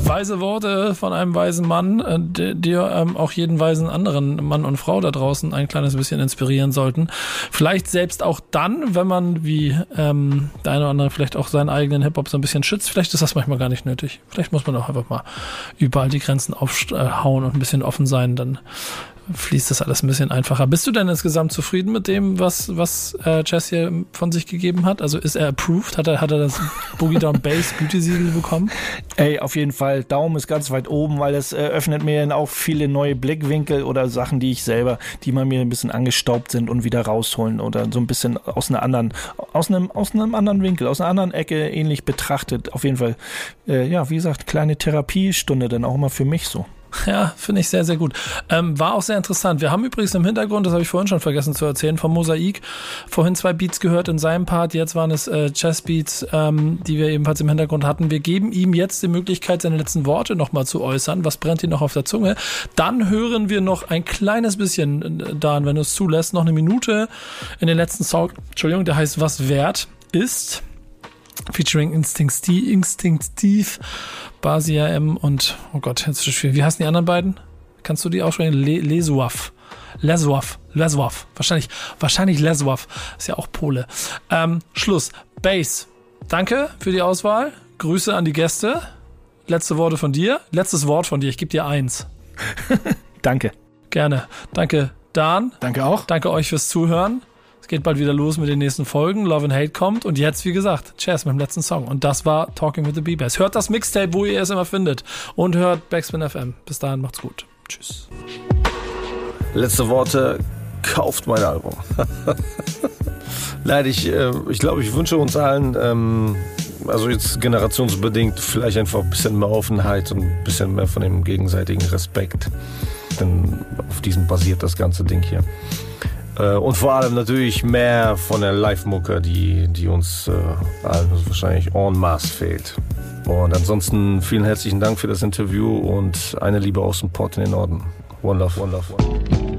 Weise Worte von einem weisen Mann, äh, die ähm, auch jeden weisen anderen Mann und Frau da draußen ein kleines bisschen inspirieren sollten. Vielleicht selbst auch dann, wenn man wie ähm, der eine oder andere vielleicht auch seinen eigenen Hip-Hop so ein bisschen schützt. Vielleicht ist das manchmal gar nicht nötig. Vielleicht muss man auch einfach mal überall die Grenzen aufhauen und ein bisschen offen sein. Dann fließt das alles ein bisschen einfacher. Bist du denn insgesamt zufrieden mit dem, was, was äh, Jess hier von sich gegeben hat? Also ist er approved? Hat er, hat er das Boogie Down Bass Gütesiegel bekommen? Ey, auf jeden Fall. Daumen ist ganz weit oben, weil es eröffnet mir dann auch viele neue Blickwinkel oder Sachen, die ich selber, die mal mir ein bisschen angestaubt sind und wieder rausholen oder so ein bisschen aus einer anderen, aus einem, aus einem anderen Winkel, aus einer anderen Ecke ähnlich betrachtet. Auf jeden Fall, äh, ja, wie gesagt, kleine Therapiestunde dann auch immer für mich so. Ja, finde ich sehr, sehr gut. Ähm, war auch sehr interessant. Wir haben übrigens im Hintergrund, das habe ich vorhin schon vergessen zu erzählen, vom Mosaik vorhin zwei Beats gehört in seinem Part. Jetzt waren es äh, Chess-Beats, ähm, die wir ebenfalls im Hintergrund hatten. Wir geben ihm jetzt die Möglichkeit, seine letzten Worte nochmal zu äußern. Was brennt ihm noch auf der Zunge? Dann hören wir noch ein kleines bisschen, äh, Dan, wenn du es zulässt, noch eine Minute in den letzten Song. Entschuldigung, der heißt Was wert ist featuring Instinct Steve, Instinct Steve, Basia M und, oh Gott, jetzt ist es schwierig. Wie heißen die anderen beiden? Kannst du die aussprechen? Le Lesuaf. Leswav. Leswav. Wahrscheinlich, wahrscheinlich Leswav. Ist ja auch Pole. Ähm, Schluss. Bass. Danke für die Auswahl. Grüße an die Gäste. Letzte Worte von dir. Letztes Wort von dir. Ich gebe dir eins. Danke. Gerne. Danke, Dan. Danke auch. Danke euch fürs Zuhören geht bald wieder los mit den nächsten Folgen. Love and Hate kommt und jetzt, wie gesagt, Chess mit dem letzten Song. Und das war Talking with the B-Bass. Hört das Mixtape, wo ihr es immer findet. Und hört Backspin FM. Bis dahin, macht's gut. Tschüss. Letzte Worte. Kauft mein Album. Nein, ich, äh, ich glaube, ich wünsche uns allen, ähm, also jetzt generationsbedingt, vielleicht einfach ein bisschen mehr Offenheit und ein bisschen mehr von dem gegenseitigen Respekt. Denn auf diesem basiert das ganze Ding hier. Äh, und vor allem natürlich mehr von der Live-Mucke, die, die uns äh, wahrscheinlich en masse fehlt. Und ansonsten vielen herzlichen Dank für das Interview und eine Liebe aus dem Port in den Norden. One love, one love, one love.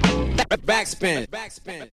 Backspin. Backspin.